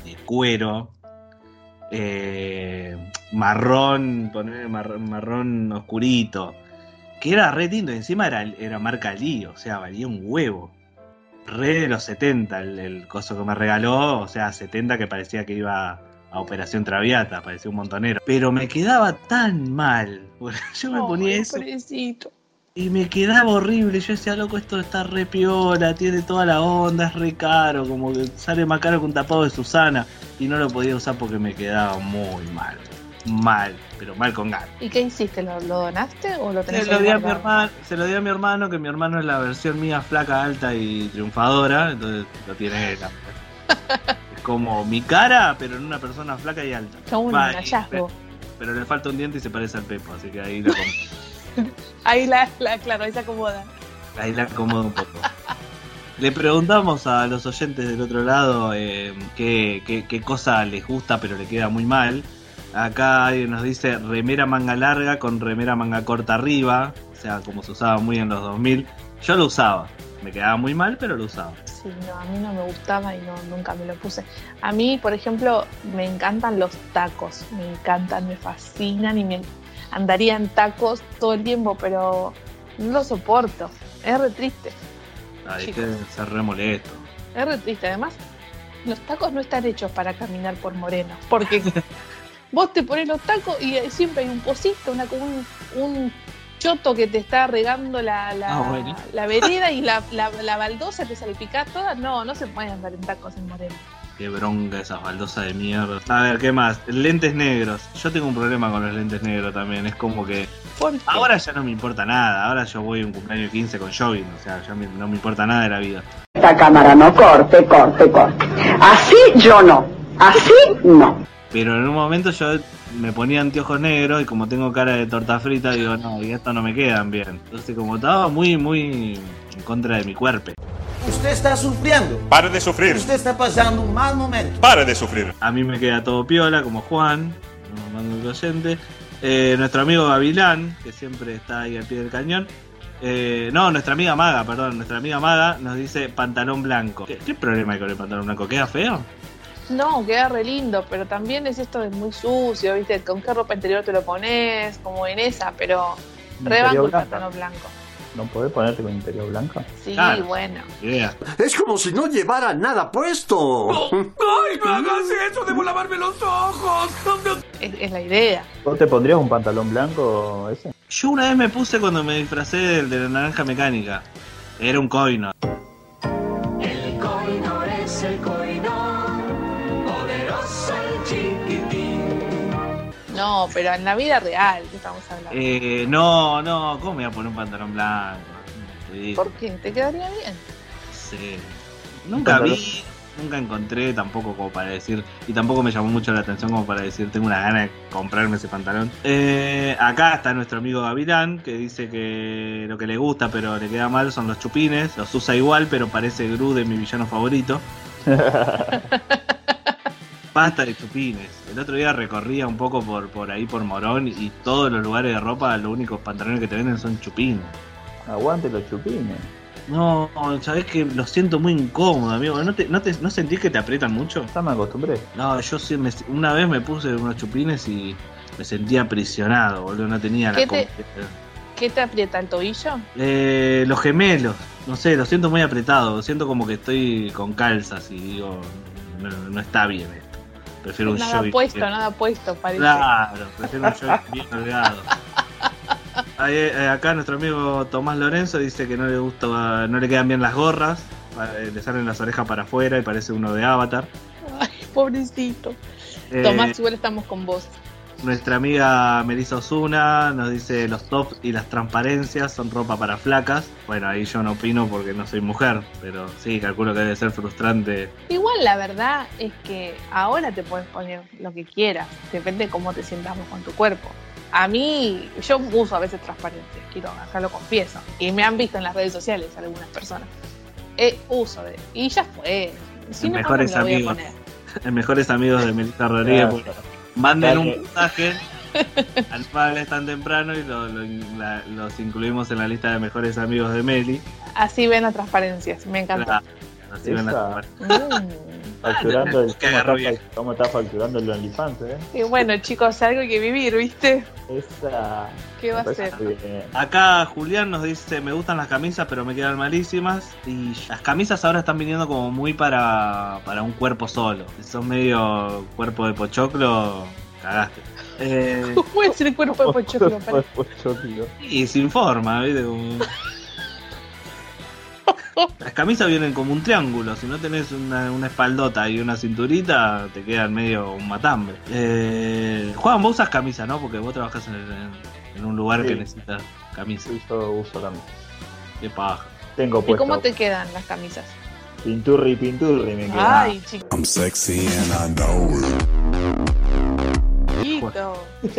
Speaker 4: de cuero, eh, marrón, poner marrón, marrón oscurito, que era re lindo, y encima era, era marca Lee, o sea, valía un huevo. Re de los 70 el, el coso que me regaló, o sea, 70 que parecía que iba a Operación Traviata, parecía un montonero. Pero me quedaba tan mal, yo me ponía eso
Speaker 2: pobrecito.
Speaker 4: y me quedaba horrible. Yo decía, loco, esto está re piola, tiene toda la onda, es re caro, como que sale más caro que un tapado de Susana. Y no lo podía usar porque me quedaba muy mal. Mal, pero mal con ganas.
Speaker 2: ¿Y qué hiciste? ¿Lo, lo donaste o lo tenés
Speaker 4: Se lo, di a mi hermano, se lo di a mi hermano, que mi hermano es la versión mía flaca, alta y triunfadora. Entonces lo tiene él. Como mi cara, pero en una persona flaca y alta.
Speaker 2: Qué un
Speaker 4: Va, y-
Speaker 2: hallazgo.
Speaker 4: Pero le falta un diente y se parece al Pepo, así que ahí compré.
Speaker 2: Ahí la, la, claro, ahí se acomoda.
Speaker 4: Ahí la acomodo un poco. Le preguntamos a los oyentes del otro lado eh, qué, qué- qué cosa les gusta pero le queda muy mal. Acá alguien nos dice remera manga larga con remera manga corta arriba, o sea, como se usaba muy en los 2000. Yo lo usaba, me quedaba muy mal, pero lo usaba.
Speaker 2: Sí, no, a mí no me gustaba y no, nunca me lo puse. A mí, por ejemplo, me encantan los tacos, me encantan, me fascinan y me andaría en tacos todo el tiempo, pero no lo soporto. Es re triste,
Speaker 4: Hay
Speaker 2: Chicos.
Speaker 4: que ser re molesto.
Speaker 2: es re triste. Además, los tacos no están hechos para caminar por moreno, porque vos te pones los tacos y siempre hay un pocito, una, un, un choto que te está regando la, la,
Speaker 4: Ah, bueno.
Speaker 2: la vereda y la, la, la baldosa te salpica toda. No, no se puede andar en tacos en moreno.
Speaker 4: Qué bronca esas baldosas de mierda. A ver, ¿qué más? Lentes negros. Yo tengo un problema con los lentes negros también. Es como que. Ahora ya no me importa nada, ahora yo voy a un cumpleaños 15 con jogging, o sea, ya me- no me importa nada de la vida.
Speaker 13: Esta cámara no corte, corte, corte. Así yo no. Así no.
Speaker 4: Pero en un momento yo me ponía anteojos negros y como tengo cara de torta frita, digo, no, y esto no me quedan bien. Entonces como estaba muy, muy en contra de mi cuerpo.
Speaker 14: Usted está sufriendo.
Speaker 15: Pare de sufrir.
Speaker 14: Usted está pasando un mal momento.
Speaker 15: Pare de sufrir.
Speaker 4: A mí me queda todo piola, como Juan, oyente. Eh, nuestro amigo Gavilán, que siempre está ahí al pie del cañón. Eh, no, nuestra amiga Maga, perdón, nuestra amiga Maga nos dice pantalón blanco. ¿Qué, qué problema hay con el pantalón blanco? ¿Queda feo?
Speaker 2: No, queda re lindo, pero también es esto de muy sucio, ¿viste? ¿Con qué ropa interior te lo pones? Como en esa, pero re
Speaker 6: Interior
Speaker 2: banco el pantalón blanco.
Speaker 6: ¿No podés ponerte con interior blanca?
Speaker 2: Sí,
Speaker 4: Claro.
Speaker 2: bueno.
Speaker 4: Idea.
Speaker 11: Es como si no llevara nada puesto.
Speaker 10: ¡Ay, no hagas eso! ¡Debo lavarme los ojos!
Speaker 2: Es, es la idea.
Speaker 6: ¿Vos te pondrías un pantalón blanco ese?
Speaker 4: Yo una vez me puse cuando me disfracé del de la naranja mecánica. Era un coino.
Speaker 2: No, pero en la vida real, ¿qué estamos hablando?
Speaker 4: Eh, no, no, ¿cómo me voy a poner un pantalón blanco?
Speaker 2: ¿Por qué? ¿Te quedaría bien?
Speaker 4: sí. Nunca vi, nunca encontré tampoco como para decir, y tampoco me llamó mucho la atención como para decir, tengo una gana de comprarme ese pantalón. Eh, acá está nuestro amigo Gavilán, que dice que lo que le gusta pero le queda mal son los chupines, los usa igual pero parece Gru de mi villano favorito. Basta de chupines. El otro día recorría un poco por, por ahí por Morón y todos los lugares de ropa, los únicos pantalones que te venden son chupines.
Speaker 6: Aguante los chupines.
Speaker 4: No, sabes que lo siento muy incómodo, amigo. ¿No, te, no, te, ¿No sentís que te aprietan mucho?
Speaker 6: Ya me acostumbré.
Speaker 4: No, yo sí me- una vez me puse unos chupines y me sentía aprisionado, boludo. No tenía la
Speaker 2: ¿Qué te-
Speaker 4: confianza.
Speaker 2: ¿Qué te aprieta el tobillo?
Speaker 4: Eh, los gemelos, no sé, lo siento muy apretado. Siento como que estoy con calzas y digo, no, no está bien esto. Prefiero un
Speaker 2: Nada
Speaker 4: jogging.
Speaker 2: puesto, nada puesto, parece.
Speaker 4: Claro, prefiero un jogging bien holgado. Ahí, eh, acá nuestro amigo Tomás Lorenzo dice que no le gusta, no le quedan bien las gorras, eh, le salen las orejas para afuera y parece uno de Avatar.
Speaker 2: Ay, pobrecito.
Speaker 4: Eh,
Speaker 2: Tomás, igual estamos con vos.
Speaker 4: Nuestra amiga Melissa Osuna nos dice los tops y las transparencias son ropa para flacas. Bueno, ahí yo no opino porque no soy mujer, pero sí, calculo que debe ser frustrante.
Speaker 2: Igual la verdad es que ahora te puedes poner lo que quieras, depende de cómo te sientas vos con tu cuerpo. A mí, yo uso a veces transparentes, quiero, acá lo confieso. Y me han visto en las redes sociales algunas personas. Eh, uso de. Y ya fue. Si no,
Speaker 4: mejores
Speaker 2: ¿cuándo me lo voy a
Speaker 4: amigos. En mejores amigos de Melissa Rodríguez.
Speaker 6: Claro.
Speaker 4: porque Manden un mensaje al padre tan temprano y lo- lo- la- los incluimos en la lista de mejores amigos de Meli.
Speaker 2: Así ven las transparencias, me encanta.
Speaker 4: Claro, así ven las
Speaker 6: Esa.
Speaker 2: Mm.
Speaker 6: Facturando el, ¿cómo, está, cómo está facturando el OnlyFans, eh?
Speaker 2: Y bueno, chicos, algo hay que vivir, ¿viste?
Speaker 6: Esa.
Speaker 2: ¿Qué va a ser?
Speaker 4: Acá Julián nos dice, me gustan las camisas pero me quedan malísimas. Y las camisas ahora están viniendo como muy para, para un cuerpo solo. Si sos medio cuerpo de pochoclo, cagaste. Eh,
Speaker 2: ¿Cómo puede ser el cuerpo de pochoclo? Para-
Speaker 6: Pochoclo.
Speaker 4: y sin forma, ¿viste? Como- Las camisas vienen como un triángulo. Si no tenés una, una espaldota y una cinturita, te quedan medio un matambre. Eh, Juan, vos usas camisa, ¿no? Porque vos trabajás en, en- en un lugar
Speaker 6: Sí.
Speaker 4: que necesita camisa.
Speaker 6: Sí, yo uso camisa.
Speaker 4: Qué paja.
Speaker 6: Tengo
Speaker 2: ¿Y
Speaker 6: puesto
Speaker 2: cómo te quedan las camisas?
Speaker 6: pinturri, pinturri me queda.
Speaker 2: Ay, chicos.
Speaker 11: I'm sexy and I know it.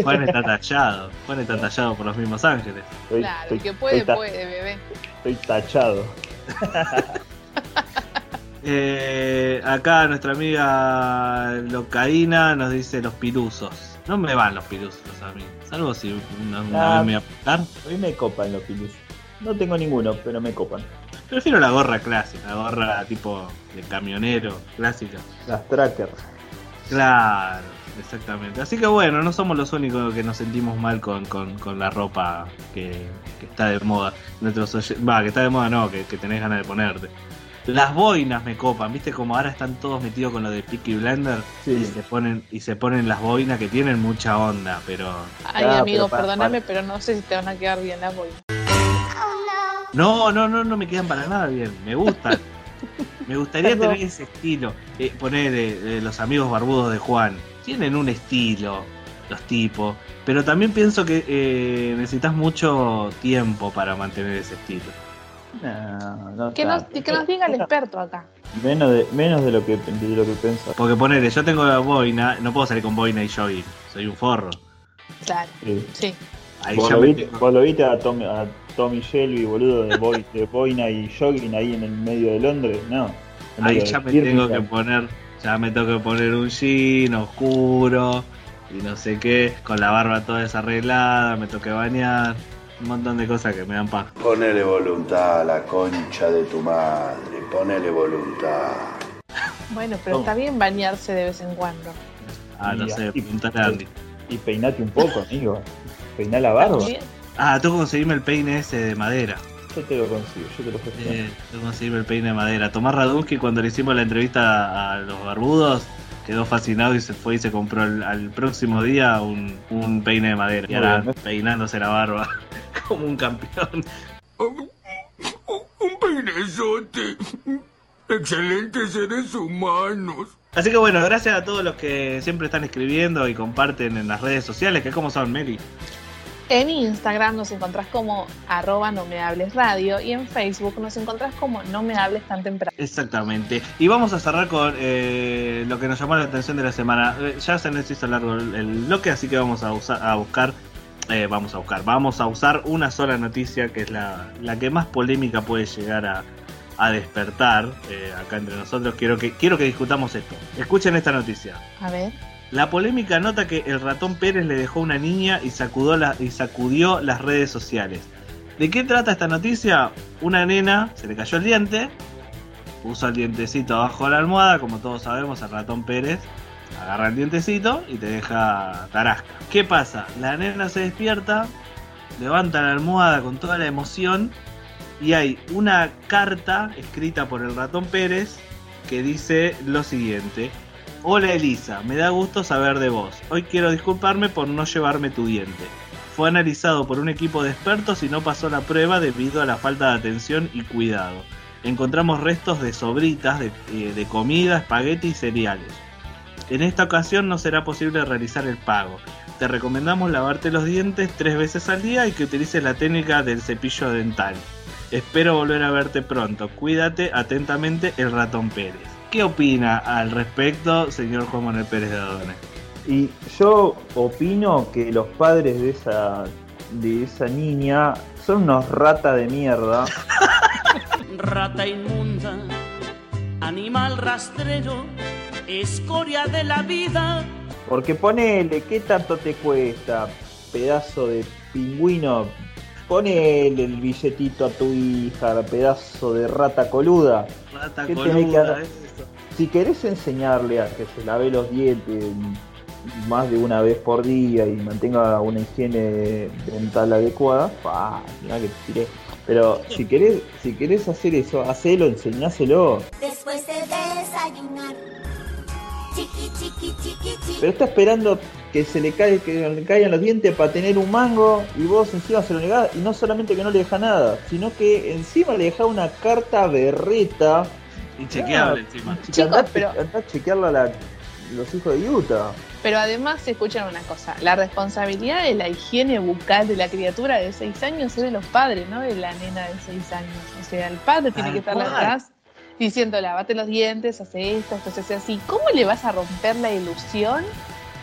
Speaker 4: Juan está tallado. Juan está tallado por los mismos ángeles.
Speaker 6: Estoy,
Speaker 2: Claro,
Speaker 6: estoy-
Speaker 2: el que puede, puede, bebé.
Speaker 6: Estoy tachado.
Speaker 4: Eh, acá nuestra amiga Locaína nos dice los pirusos. No me van los pirusos a mí. Salvo si una, una
Speaker 6: Ah.
Speaker 4: vez me voy a apuntar.
Speaker 6: A mí me copan los pilus. No tengo ninguno, pero me copan.
Speaker 4: Prefiero la gorra clásica, la gorra tipo de camionero clásica.
Speaker 6: Las trackers.
Speaker 4: Claro, exactamente. Así que bueno, no somos los únicos que nos sentimos mal con, con- con la ropa que, que está de moda. Nuestros oye- Va, que está de moda no, que, que tenés ganas de ponerte. Las boinas me copan, viste como ahora están todos metidos con lo de Peaky Blender
Speaker 6: Sí.
Speaker 4: y se ponen y se ponen las boinas que tienen mucha onda, pero
Speaker 2: Ay,
Speaker 6: Ah,
Speaker 2: amigo,
Speaker 6: pero para-
Speaker 2: perdóname, pero no sé si te van a quedar bien las boinas.
Speaker 4: no, no, no, no me quedan para nada bien, me gustan. me gustaría
Speaker 2: Perdón.
Speaker 4: tener ese estilo. Eh, poner eh, eh, los amigos barbudos de Juan, tienen un estilo los tipos, pero también pienso que eh, necesitas mucho tiempo para mantener ese estilo.
Speaker 6: No, no
Speaker 2: Que nos, que nos diga el experto acá.
Speaker 6: Menos de, menos de lo que de lo que pensaba.
Speaker 4: Porque ponele, yo tengo la boina, no puedo salir con boina y jogging, soy un forro.
Speaker 2: Claro,
Speaker 6: Sí.
Speaker 2: sí.
Speaker 4: Ahí
Speaker 6: ¿Vos,
Speaker 4: ya
Speaker 6: lo viste,
Speaker 4: tengo-
Speaker 6: vos lo viste a Tommy, a Tommy Shelby, boludo, de, boi- de boina y jogging ahí en el medio de Londres? No.
Speaker 4: Ahí ya me tengo que poner, ya me tengo que poner un jean oscuro y no sé qué, con la barba toda desarreglada, me tengo que bañar, un montón de cosas que me dan paja.
Speaker 11: Ponele voluntad a la concha de tu madre. Ponele voluntad.
Speaker 2: Bueno, pero
Speaker 6: ¿Cómo?
Speaker 2: está bien bañarse de vez en cuando.
Speaker 4: Ah, no
Speaker 6: Y-
Speaker 4: sé,
Speaker 6: y-. Y peinate un poco, amigo. Peiná la barba.
Speaker 2: También.
Speaker 4: Ah, tengo que conseguirme el peine ese de madera.
Speaker 6: Yo te lo consigo, yo te lo gestiono.
Speaker 4: Eh, tengo que conseguirme el peine de madera. Tomás Radunsky cuando le hicimos la entrevista a los barbudos quedó fascinado y se fue y se compró el- al próximo día un, un peine de madera. Y ahora peinándose la barba como un campeón.
Speaker 15: Un peinezote. Excelentes seres humanos.
Speaker 4: Así que bueno, gracias a todos los que siempre están escribiendo y comparten en las redes sociales, que como son, Meli.
Speaker 2: En Instagram nos encontrás como arroba no me hables radio y en Facebook nos encontrás como no me hables tan temprano.
Speaker 4: Exactamente. Y vamos a cerrar con eh, lo que nos llamó la atención de la semana. Eh, ya se nos hizo largo el, el bloque, así que vamos a, usar, a buscar, eh, vamos a buscar, vamos a usar una sola noticia que es la, la que más polémica puede llegar a, a despertar acá entre nosotros. Quiero que, quiero que discutamos esto. Escuchen esta noticia.
Speaker 2: A ver.
Speaker 4: La polémica nota que el ratón Pérez le dejó una niña y y sacudió las redes sociales. ¿De qué trata esta noticia? Una nena se le cayó el diente, puso el dientecito abajo de la almohada, como todos sabemos, el ratón Pérez agarra el dientecito y te deja tarasca. ¿Qué pasa? La nena se despierta, levanta la almohada con toda la emoción y hay una carta escrita por el ratón Pérez que dice lo siguiente. Hola Elisa, me da gusto saber de vos. Hoy quiero disculparme por no llevarme tu diente. Fue analizado por un equipo de expertos y no pasó la prueba debido a la falta de atención y cuidado. Encontramos restos de sobritas, de, eh, comida, espagueti y cereales. En esta ocasión no será posible realizar el pago. Te recomendamos lavarte los dientes tres veces al día y que utilices la técnica del cepillo dental. Espero volver a verte pronto. Cuídate atentamente el ratón Pérez. ¿Qué opina al respecto, señor Juan Manuel Pérez de Adone?
Speaker 6: Y yo opino que los padres de esa, de esa niña son unos rata de mierda.
Speaker 16: Rata inmunda, animal rastrero, escoria de la vida.
Speaker 6: Porque ponele, ¿qué tanto te cuesta, pedazo de pingüino? Ponele el billetito a tu hija, pedazo de rata coluda.
Speaker 4: Rata
Speaker 6: ¿Qué tenés que
Speaker 4: coluda.
Speaker 6: Si querés enseñarle a que se lave los dientes más de una vez por día y mantenga una higiene dental adecuada, pa, mirá que te tiré. Pero si querés, si querés hacer eso, hacelo, enseñáselo.
Speaker 12: Después de desayunar.
Speaker 6: Pero está esperando que se le caiga, que le caigan los dientes para tener un mango y vos encima se lo negás y no solamente que no le deja nada, sino que encima le deja una carta berreta.
Speaker 4: Inchequeable
Speaker 6: Ah,
Speaker 4: encima.
Speaker 2: Chicos,
Speaker 6: andá,
Speaker 2: pero-
Speaker 6: andá a chequearla a la- los hijos de Utah.
Speaker 2: Pero además, escuchan una cosa, la responsabilidad de la higiene bucal de la criatura de 6 años es de los padres, no de la nena de 6 años. O sea, el padre tiene que
Speaker 4: cual.
Speaker 2: atrás diciendo, lavate los dientes, hace esto, esto se hace así. ¿Cómo le vas a romper la ilusión?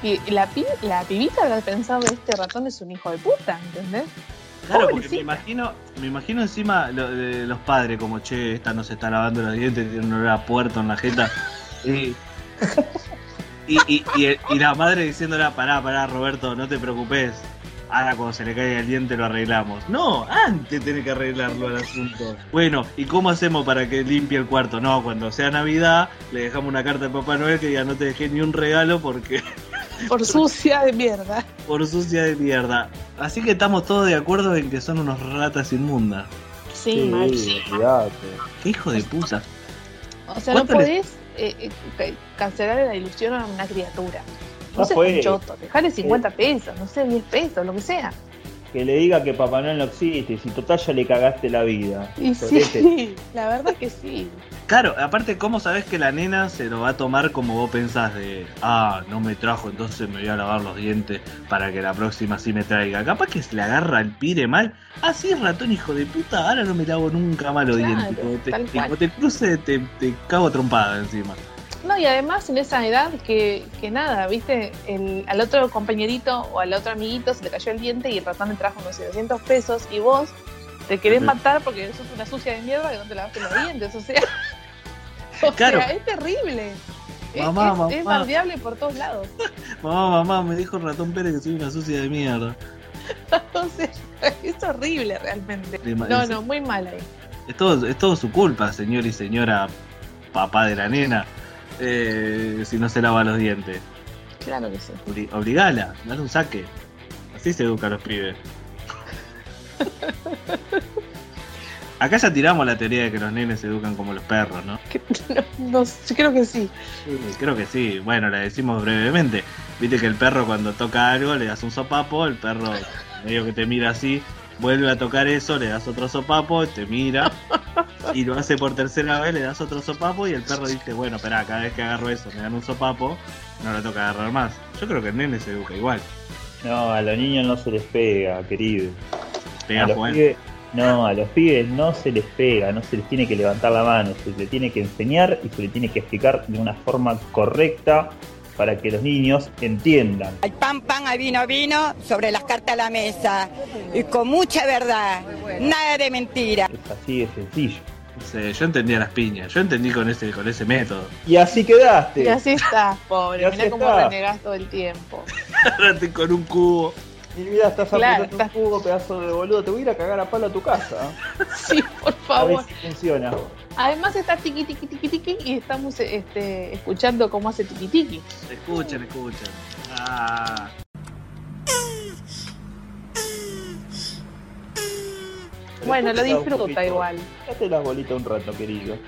Speaker 2: Y la, pi- la pibita habrá pensado, este ratón es un hijo de puta, ¿entendés?
Speaker 4: Claro, porque me imagino, me imagino encima lo- de los padres como, che, esta no se está lavando los dientes, tiene un olor a puerto en la jeta. Y, y, y, y- y la madre diciéndola, pará, pará, Roberto, no te preocupes. Ahora cuando se le caiga el diente lo arreglamos. No, antes tiene que arreglarlo el asunto. Bueno, ¿y cómo hacemos para que limpie el cuarto? No, cuando sea Navidad, le dejamos una carta de Papá Noel que ya no te dejé ni un regalo porque
Speaker 2: Por sucia de mierda.
Speaker 4: por sucia de mierda. Así que estamos todos de acuerdo en que son unos ratas inmundas.
Speaker 2: Sí, mal.
Speaker 6: olvidate.
Speaker 4: Qué hijo de puta.
Speaker 2: O sea, no
Speaker 4: ¿Cuánto le-
Speaker 2: podés eh, eh, ca- cancelarle la ilusión a una criatura. No
Speaker 6: fue.
Speaker 2: tan choto, dejale 50 pesos, no sé, 10 pesos, lo que sea.
Speaker 6: Que le diga que Papá Noel no existe, si total ya le cagaste la vida.
Speaker 2: Y sí, la verdad que sí.
Speaker 4: Claro, aparte, ¿cómo sabes que la nena se lo va a tomar como vos pensás de, ah, no me trajo, entonces me voy a lavar los dientes para que la próxima sí me traiga? Capaz que se le agarra el pire mal. Ah, sí, ratón, hijo de puta, ahora no me lavo nunca más los
Speaker 2: Claro,
Speaker 4: dientes. Cuando te, cuando te cruce, te, te cago trompada encima.
Speaker 2: Y además en esa edad que, que nada, viste, el, al otro compañerito o al otro amiguito se le cayó el diente y el ratón le trajo unos 700 pesos y vos te querés matar porque sos una sucia de mierda que no te lavaste los dientes, o sea, o
Speaker 4: Claro.
Speaker 2: sea, es terrible. Es-
Speaker 4: Mamá,
Speaker 2: es, es
Speaker 4: mamá.
Speaker 2: bardeable por todos lados.
Speaker 4: Mamá, mamá, me dijo el ratón Pérez que soy una sucia de mierda.
Speaker 2: o sea, es horrible realmente. No,
Speaker 4: es-
Speaker 2: no, muy mal ahí.
Speaker 4: Es todo, es todo su culpa, señor y señora papá de la nena, eh, si no se lava los dientes.
Speaker 2: Claro que sí.
Speaker 4: Obli- obligala, dale un saque. Así se educa a los pibes. Acá ya tiramos la teoría de que los nenes se educan como los perros, ¿no?
Speaker 2: No, yo creo que sí.
Speaker 4: Creo que sí. Bueno, la decimos brevemente. Viste que el perro cuando toca algo le das un sopapo, el perro medio que te mira así, vuelve a tocar eso, le das otro sopapo, te mira y lo hace por tercera vez, le das otro sopapo y el perro dice, bueno, espera, cada vez que agarro eso me dan un sopapo, no lo toca agarrar más. Yo creo que el nene se educa igual.
Speaker 6: No, a los niños no se les pega, querido.
Speaker 4: Pega
Speaker 6: a los
Speaker 4: Juan.
Speaker 6: pibes- no, a los pibes no se les pega, no se les tiene que levantar la mano, se les tiene que enseñar y se les tiene que explicar de una forma correcta para que los niños entiendan.
Speaker 17: Hay pan, pan, hay vino, vino, sobre las cartas a la mesa. Y con mucha verdad, nada de mentira.
Speaker 6: Es así de sencillo.
Speaker 4: Sí, yo entendía las piñas, yo entendí con ese, con ese método.
Speaker 6: Y así quedaste.
Speaker 2: Y así estás, pobre.
Speaker 6: Así
Speaker 2: Mirá cómo
Speaker 6: estás.
Speaker 2: renegás todo el tiempo.
Speaker 4: Con un cubo.
Speaker 6: Y mira, estás
Speaker 2: Claro,
Speaker 6: apretando un cubo, pedazo de boludo. Te voy a ir a cagar a palo a tu casa.
Speaker 2: Sí, por
Speaker 6: A ver
Speaker 2: favor.
Speaker 6: si funciona.
Speaker 2: Además está tiqui tiqui tiqui tiqui y estamos este, escuchando cómo hace tiqui tiqui.
Speaker 4: Escuchen, escuchen. Ah.
Speaker 2: Bueno, lo disfruta igual.
Speaker 6: Date las bolitas un rato, querido.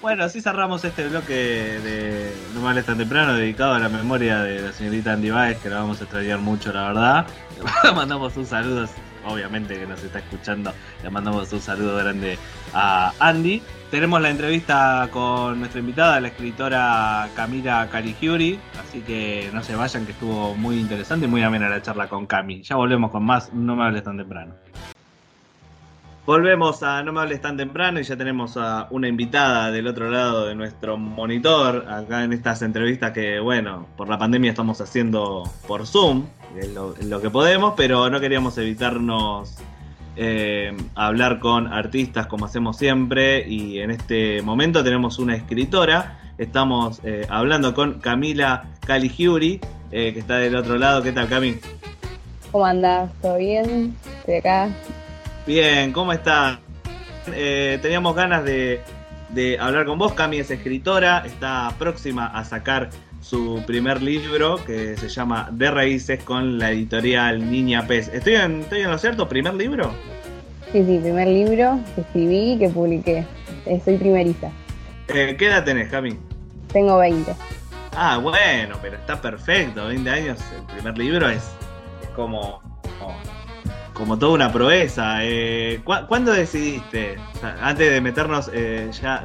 Speaker 4: Bueno, así cerramos este bloque de No hables tan temprano, dedicado a la memoria de la señorita Andy Baez, que la vamos a extrañar mucho, la verdad. Le mandamos un saludo, obviamente que nos está escuchando, le mandamos un saludo grande a Andy. Tenemos la entrevista con nuestra invitada, la escritora Camila Caligiuri, así que no se vayan, que estuvo muy interesante y muy amena la charla con Cami. Ya volvemos con más No me hables tan temprano. Volvemos a No me hables tan temprano y ya tenemos a una invitada del otro lado de nuestro monitor, acá en estas entrevistas que, bueno, por la pandemia estamos haciendo por Zoom, lo que podemos, pero no queríamos evitarnos eh, hablar con artistas como hacemos siempre y en este momento tenemos una escritora, estamos eh, hablando con Camila Caligiuri, eh, que está del otro lado. ¿Qué tal, Cami?
Speaker 18: ¿Cómo andás? ¿Todo bien? Estoy acá.
Speaker 4: Bien, ¿cómo estás? Eh, teníamos ganas de, de hablar con vos. Cami es escritora, está próxima a sacar su primer libro que se llama De Raíces con la editorial Niña Pez. ¿Estoy en, ¿Estoy en lo cierto? ¿Primer libro?
Speaker 18: Sí, sí, primer libro que escribí y que publiqué. Eh, soy primeriza.
Speaker 4: Eh, ¿Qué edad tenés, Cami?
Speaker 18: Tengo 20.
Speaker 4: Ah, bueno, pero está perfecto. 20 años, el primer libro es, es como, como, como toda una proeza. Eh, ¿cu- ¿Cuándo decidiste, antes de meternos eh, ya,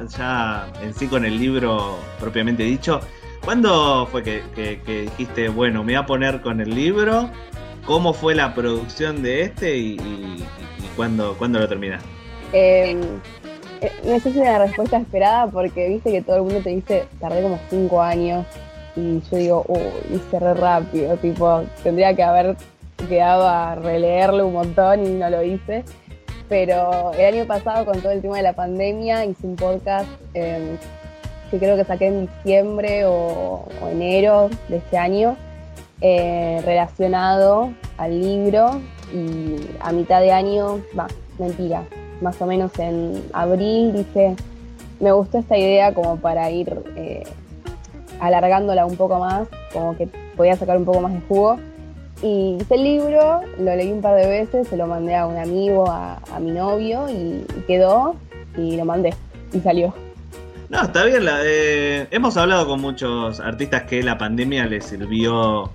Speaker 4: en sí con el libro propiamente dicho, ¿cuándo fue que, dijiste, bueno, me voy a poner con el libro? ¿Cómo fue la producción de este y, cuándo, cuándo lo terminaste?
Speaker 18: Eh, eh, no sé si es una respuesta esperada porque viste que todo el mundo te dice, tardé como 5 años y yo digo, uy, hice re rápido, tipo, tendría que haber quedado a releerlo un montón y no lo hice. Pero el año pasado con todo el tema de la pandemia hice un podcast eh, que creo que saqué en diciembre o, o enero de este año eh, relacionado al libro y a mitad de año, va, mentira, más o menos en abril dije, me gustó esta idea como para ir eh, alargándola un poco más, como que podía sacar un poco más de jugo. Y el libro, lo leí un par de veces, se lo mandé a un amigo, a, a mi novio y, quedó y lo mandé y salió.
Speaker 4: No, está bien. hemos hablado con muchos artistas que la pandemia les sirvió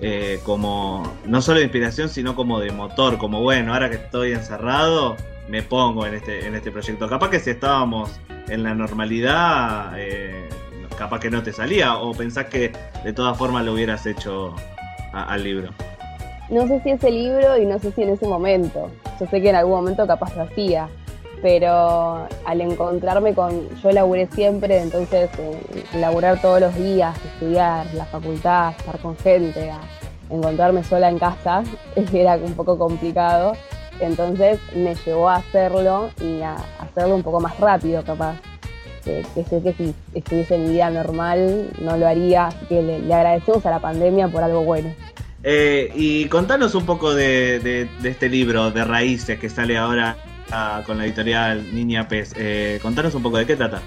Speaker 4: eh, como no solo de inspiración, sino como de motor. Como bueno, ahora que estoy encerrado, me pongo en este, en este proyecto. Capaz que si estábamos en la normalidad, eh, capaz que no te salía. O pensás que de todas formas lo hubieras hecho al libro.
Speaker 18: No sé si ese libro y no sé si en ese momento. Yo sé que en algún momento capaz lo hacía, pero al encontrarme con. Yo laburé siempre, entonces eh, laburar todos los días, estudiar, la facultad, estar con gente, encontrarme sola en casa, era un poco complicado. Entonces me llevó a hacerlo y a hacerlo un poco más rápido, capaz. Que, que sé que si estuviese en mi vida normal no lo haría, así que le- le agradecemos a la pandemia por algo bueno.
Speaker 4: Eh, y contanos un poco de, de- de este libro de raíces que sale ahora ah, con la editorial Niña Pez. Eh, contanos un poco de qué trata.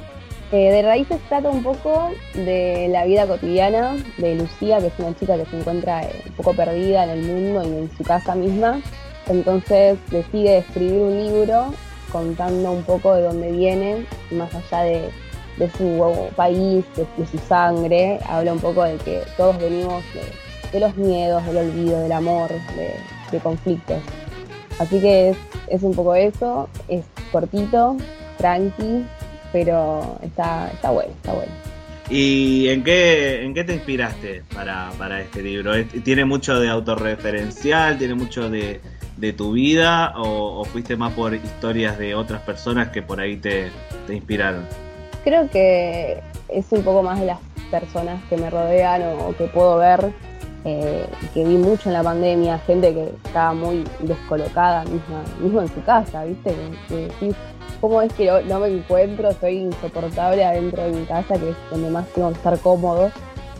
Speaker 18: Eh, de raíces trata un poco de la vida cotidiana de Lucía, que es una chica que se encuentra un poco perdida en el mundo y en su casa misma. Entonces decide escribir un libro contando un poco de dónde viene, más allá de, su país, de, su sangre. Habla un poco de que todos venimos de, los miedos, del olvido, del amor, de, conflictos. Así que es, es un poco eso, es cortito, tranqui, pero está, está bueno, está bueno.
Speaker 4: ¿Y en qué, en qué te inspiraste para, para este libro? ¿Es- ¿Tiene mucho de autorreferencial? ¿Tiene mucho de, de tu vida? O, fuiste más por historias de otras personas que por ahí te, te inspiraron?
Speaker 18: Creo que es un poco más de las personas que me rodean o, que puedo ver, eh, que vi mucho en la pandemia, gente que estaba muy descolocada misma, mismo en su casa, ¿viste? ¿Cómo es que no, no me encuentro? Soy insoportable adentro de mi casa, que es donde más tengo que estar cómodo,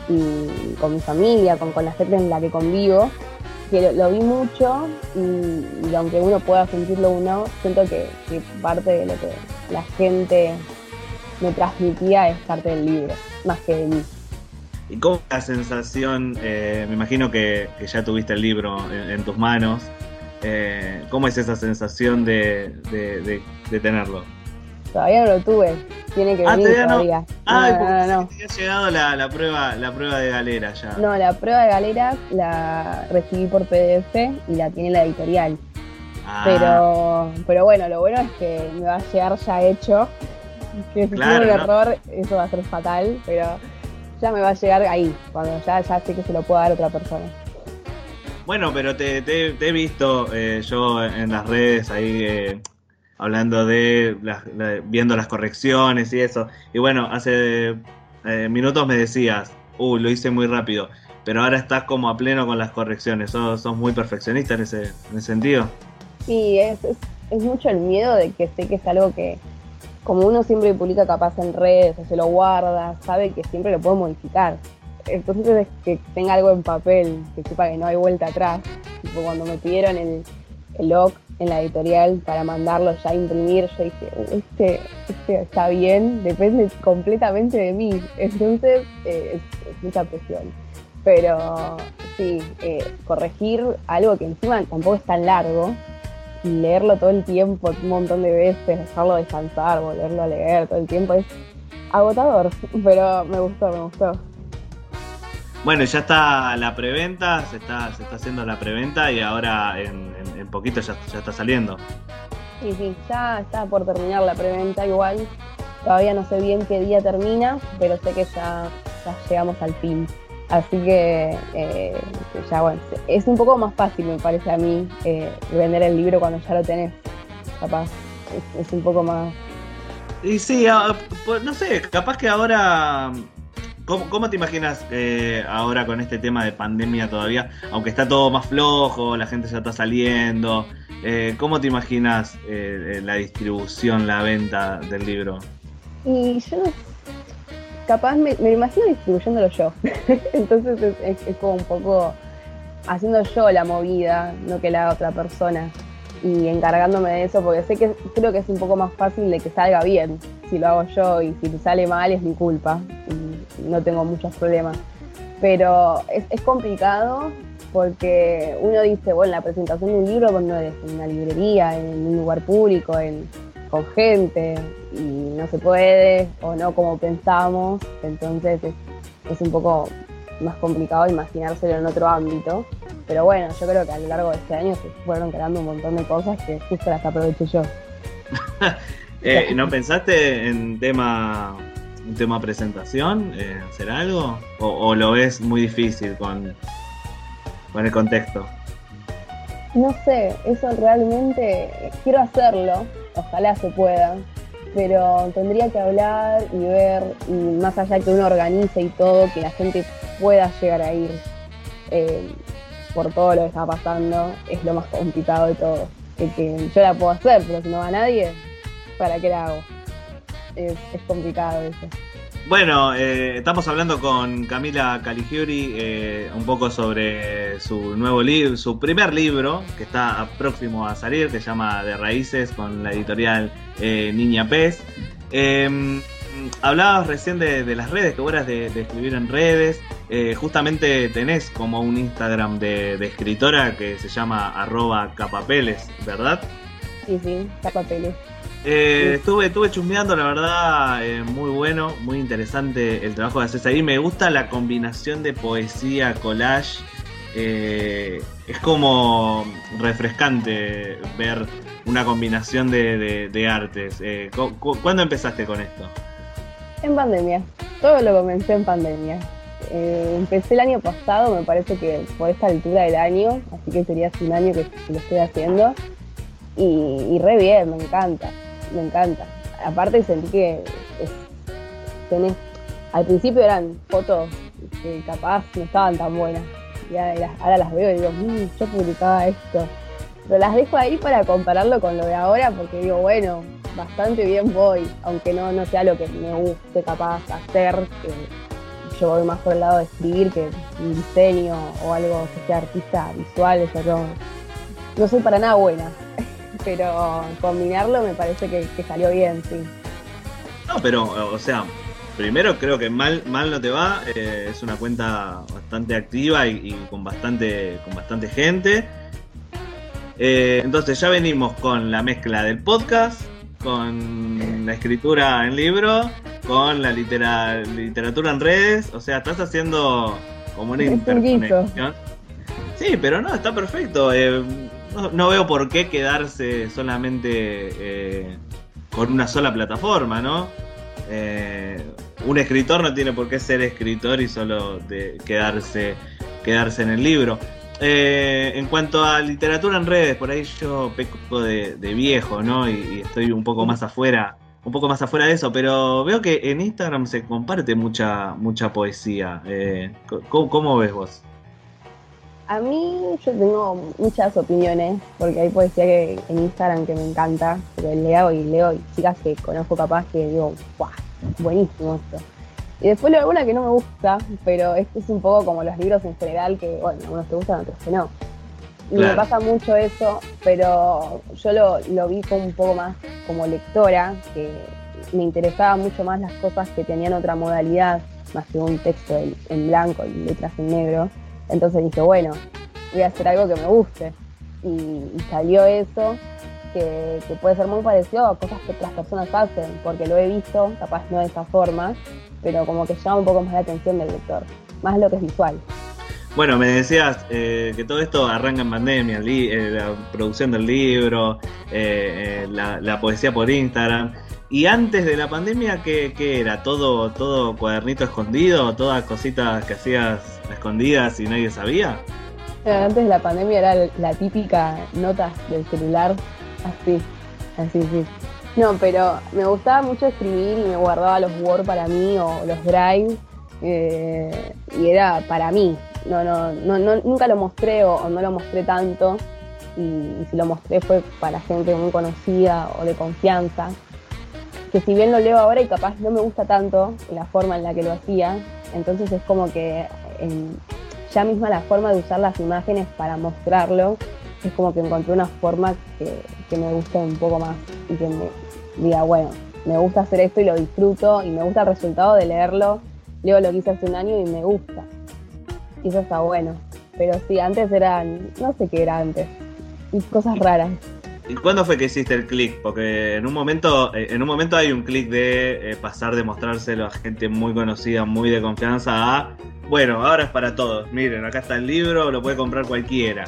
Speaker 18: y con mi familia, con, con la gente en la que convivo, que lo, vi mucho y, aunque uno pueda sentirlo o no, siento que, parte de lo que la gente me transmitía es parte del libro, más que de mí.
Speaker 4: ¿Y cómo la sensación? eh, me imagino que, ya tuviste el libro en tus manos. Eh, ¿Cómo es esa sensación de, de- de- de tenerlo?
Speaker 18: Todavía no lo tuve, tiene que
Speaker 4: Ah,
Speaker 18: venir
Speaker 4: todavía no. Ay,
Speaker 18: no,
Speaker 4: porque
Speaker 18: no, no,
Speaker 4: ha llegado la, la prueba, la prueba de galera ya.
Speaker 18: No, la prueba de galeras la recibí por PDF y la tiene la editorial.
Speaker 4: Ah,
Speaker 18: Pero, pero bueno, lo bueno es que me va a llegar ya hecho. Que si
Speaker 4: Claro,
Speaker 18: tiene un error, eso va a ser fatal, pero ya me va a llegar ahí, cuando ya, ya sé que se lo puedo dar a otra persona.
Speaker 4: Bueno, pero te, te- te he visto eh, yo en las redes ahí eh, hablando de, la- viendo las correcciones y eso. Y bueno, hace eh, minutos me decías, uh, lo hice muy rápido. Pero ahora estás como a pleno con las correcciones. Sos, sos muy perfeccionista en ese, en ese sentido.
Speaker 18: Sí, es, es, es mucho el miedo de que sé que es algo que, como uno siempre publica capaz en redes o se lo guarda, sabe que siempre lo puede modificar. Entonces es que tenga algo en papel, que sepa que no hay vuelta atrás. Cuando me pidieron el, el log en la editorial para mandarlo ya a imprimir, yo dije, este, este está bien, depende completamente de mí. Entonces eh, es, es mucha presión. Pero sí, eh, corregir algo que encima tampoco es tan largo, y leerlo todo el tiempo, un montón de veces, dejarlo descansar, volverlo a leer todo el tiempo, es agotador, pero me gustó, me gustó.
Speaker 4: Bueno, ya está la preventa, se está, se está haciendo la preventa y ahora en, en- en poquito ya, ya está saliendo.
Speaker 18: Sí, sí, ya está por terminar la preventa igual. Todavía no sé bien qué día termina, pero sé que ya, ya llegamos al fin. Así que eh, ya bueno, es un poco más fácil me parece a mí eh, vender el libro cuando ya lo tenés. Capaz, es, es un poco más...
Speaker 4: Y sí, ah, pues, no sé, capaz que ahora... ¿Cómo, cómo te imaginas eh, ahora con este tema de pandemia todavía? Aunque está todo más flojo, la gente ya está saliendo. eh, ¿Cómo te imaginas eh, la distribución, la venta del libro?
Speaker 18: Y yo capaz me, me imagino distribuyéndolo yo. Entonces es, es- como un poco haciendo yo la movida, no que la otra persona. Y encargándome de eso, porque sé que creo que es un poco más fácil de que salga bien si lo hago yo y si sale mal es mi culpa. Y no tengo muchos problemas. Pero es, es complicado porque uno dice, bueno, la presentación de un libro cuando es en una librería, en un lugar público, en, con gente, y no se puede, o no como pensamos, entonces es, es un poco más complicado imaginárselo en otro ámbito. Pero bueno, yo creo que a lo largo de este año se fueron creando un montón de cosas que justo las aproveché yo.
Speaker 4: Eh, ¿No pensaste en tema un tema presentación? eh, ¿Hacer algo? ¿O, o lo ves muy difícil con, con el contexto?
Speaker 18: No sé, eso realmente quiero hacerlo, ojalá se pueda, pero tendría que hablar y ver, y más allá que uno organice y todo, que la gente pueda llegar a ir eh, por todo lo que está pasando, es lo más complicado de todo. Que, que yo la puedo hacer, pero si no va nadie, ¿para qué la hago? Es, es complicado eso.
Speaker 4: Bueno, eh, estamos hablando con Camila Caligiuri eh, un poco sobre su nuevo libro, su primer libro que está próximo a salir, que se llama De Raíces con la editorial eh, Niña Pez. Eh, hablabas recién de, las redes, que vos de, escribir en redes. Eh, justamente tenés como un Instagram de, de escritora que se llama arroba capapeles, ¿verdad?
Speaker 18: Sí, sí, está papeles.
Speaker 4: Eh, estuve, estuve chusmeando, la verdad, eh, muy bueno, muy interesante el trabajo que haces ahí. Me gusta la combinación de poesía, collage. eh, es como refrescante ver una combinación de, de- de artes. Eh, cu- cu- ¿Cuándo empezaste con esto?
Speaker 18: En pandemia. Todo lo comencé en pandemia. Empecé el año pasado, me parece que por esta altura del año, así que sería hace un año que lo estoy haciendo. Y, y re bien, me encanta, me encanta. Aparte sentí que al principio eran fotos que capaz no estaban tan buenas. Y ahora las, veo y digo, "Mm, yo publicaba esto. Pero las dejo ahí para compararlo con lo de ahora porque digo, bueno, bastante bien voy, aunque no, no sea lo que me guste capaz hacer, que yo voy más por el lado de escribir que diseño o algo que sea artista visual, eso no, no soy para nada buena. Pero combinarlo me parece que, que salió bien, sí.
Speaker 4: No, pero, o sea, primero creo que mal, mal no te va. eh, es una cuenta bastante activa y, y con bastante, con bastante gente. Eh, entonces ya venimos con la mezcla del podcast, con la escritura en libro, con la litera- literatura en redes. O sea, estás haciendo como una
Speaker 18: Es un
Speaker 4: interconexión. Sí, pero no, está perfecto. eh, no, veo por qué quedarse solamente eh, con una sola plataforma, ¿no? Eh, un escritor no tiene por qué ser escritor y solo de quedarse, quedarse en el libro. Eh, en cuanto a literatura en redes, por ahí yo peco de, viejo, ¿no? Y, estoy un poco más afuera, un poco más afuera de eso, pero veo que en Instagram se comparte mucha, mucha poesía. Eh, ¿cómo, cómo ves vos?
Speaker 18: A mí yo tengo muchas opiniones, porque hay poesía que, en Instagram que me encanta, porque leo y leo y chicas que conozco capaz que digo, ¡guau! Buenísimo esto. Y después leo alguna que no me gusta, pero es, es un poco como los libros en general, que bueno, algunos te gustan, otros que no. Y me pasa mucho eso, pero yo lo, lo vi como un poco más como lectora, que me interesaba mucho más las cosas que tenían otra modalidad, más que un texto en, en blanco y letras en negro. Entonces dije, bueno, voy a hacer algo que me guste. Y, y salió eso, que, puede ser muy parecido a cosas que otras personas hacen, porque lo he visto, capaz no de esa forma, pero como que llama un poco más la atención del lector, más lo que es visual.
Speaker 4: Bueno, me decías eh, que todo esto arranca en pandemia, eh, la producción del libro, eh, eh, la, la poesía por Instagram. Y antes de la pandemia, ¿qué, qué era? ¿Todo, ¿Todo cuadernito escondido? ¿Todas cositas que hacías escondidas y nadie sabía?
Speaker 18: Eh, Antes de la pandemia era la típica nota del celular, así, así, sí. No, pero me gustaba mucho escribir y me guardaba los Word para mí o los Drive eh, y era para mí. No, no, no, no- nunca lo mostré o, no lo mostré tanto y si lo mostré fue para gente muy conocida o de confianza. Que si bien lo leo ahora y capaz no me gusta tanto la forma en la que lo hacía, entonces es como que ya misma la forma de usar las imágenes para mostrarlo es como que encontré una forma que, me guste un poco más y que me diga, bueno, me gusta hacer esto y lo disfruto y me gusta el resultado de leerlo, leo lo que hice hace un año y me gusta. Y eso está bueno. Pero sí, antes eran, no sé qué era antes, y cosas raras.
Speaker 4: ¿Y cuándo fue que hiciste el clic? Porque en un momento, eh, en un momento hay un clic de eh, pasar de mostrárselo a gente muy conocida, muy de confianza, a bueno, ahora es para todos. Miren, acá está el libro, lo puede comprar cualquiera.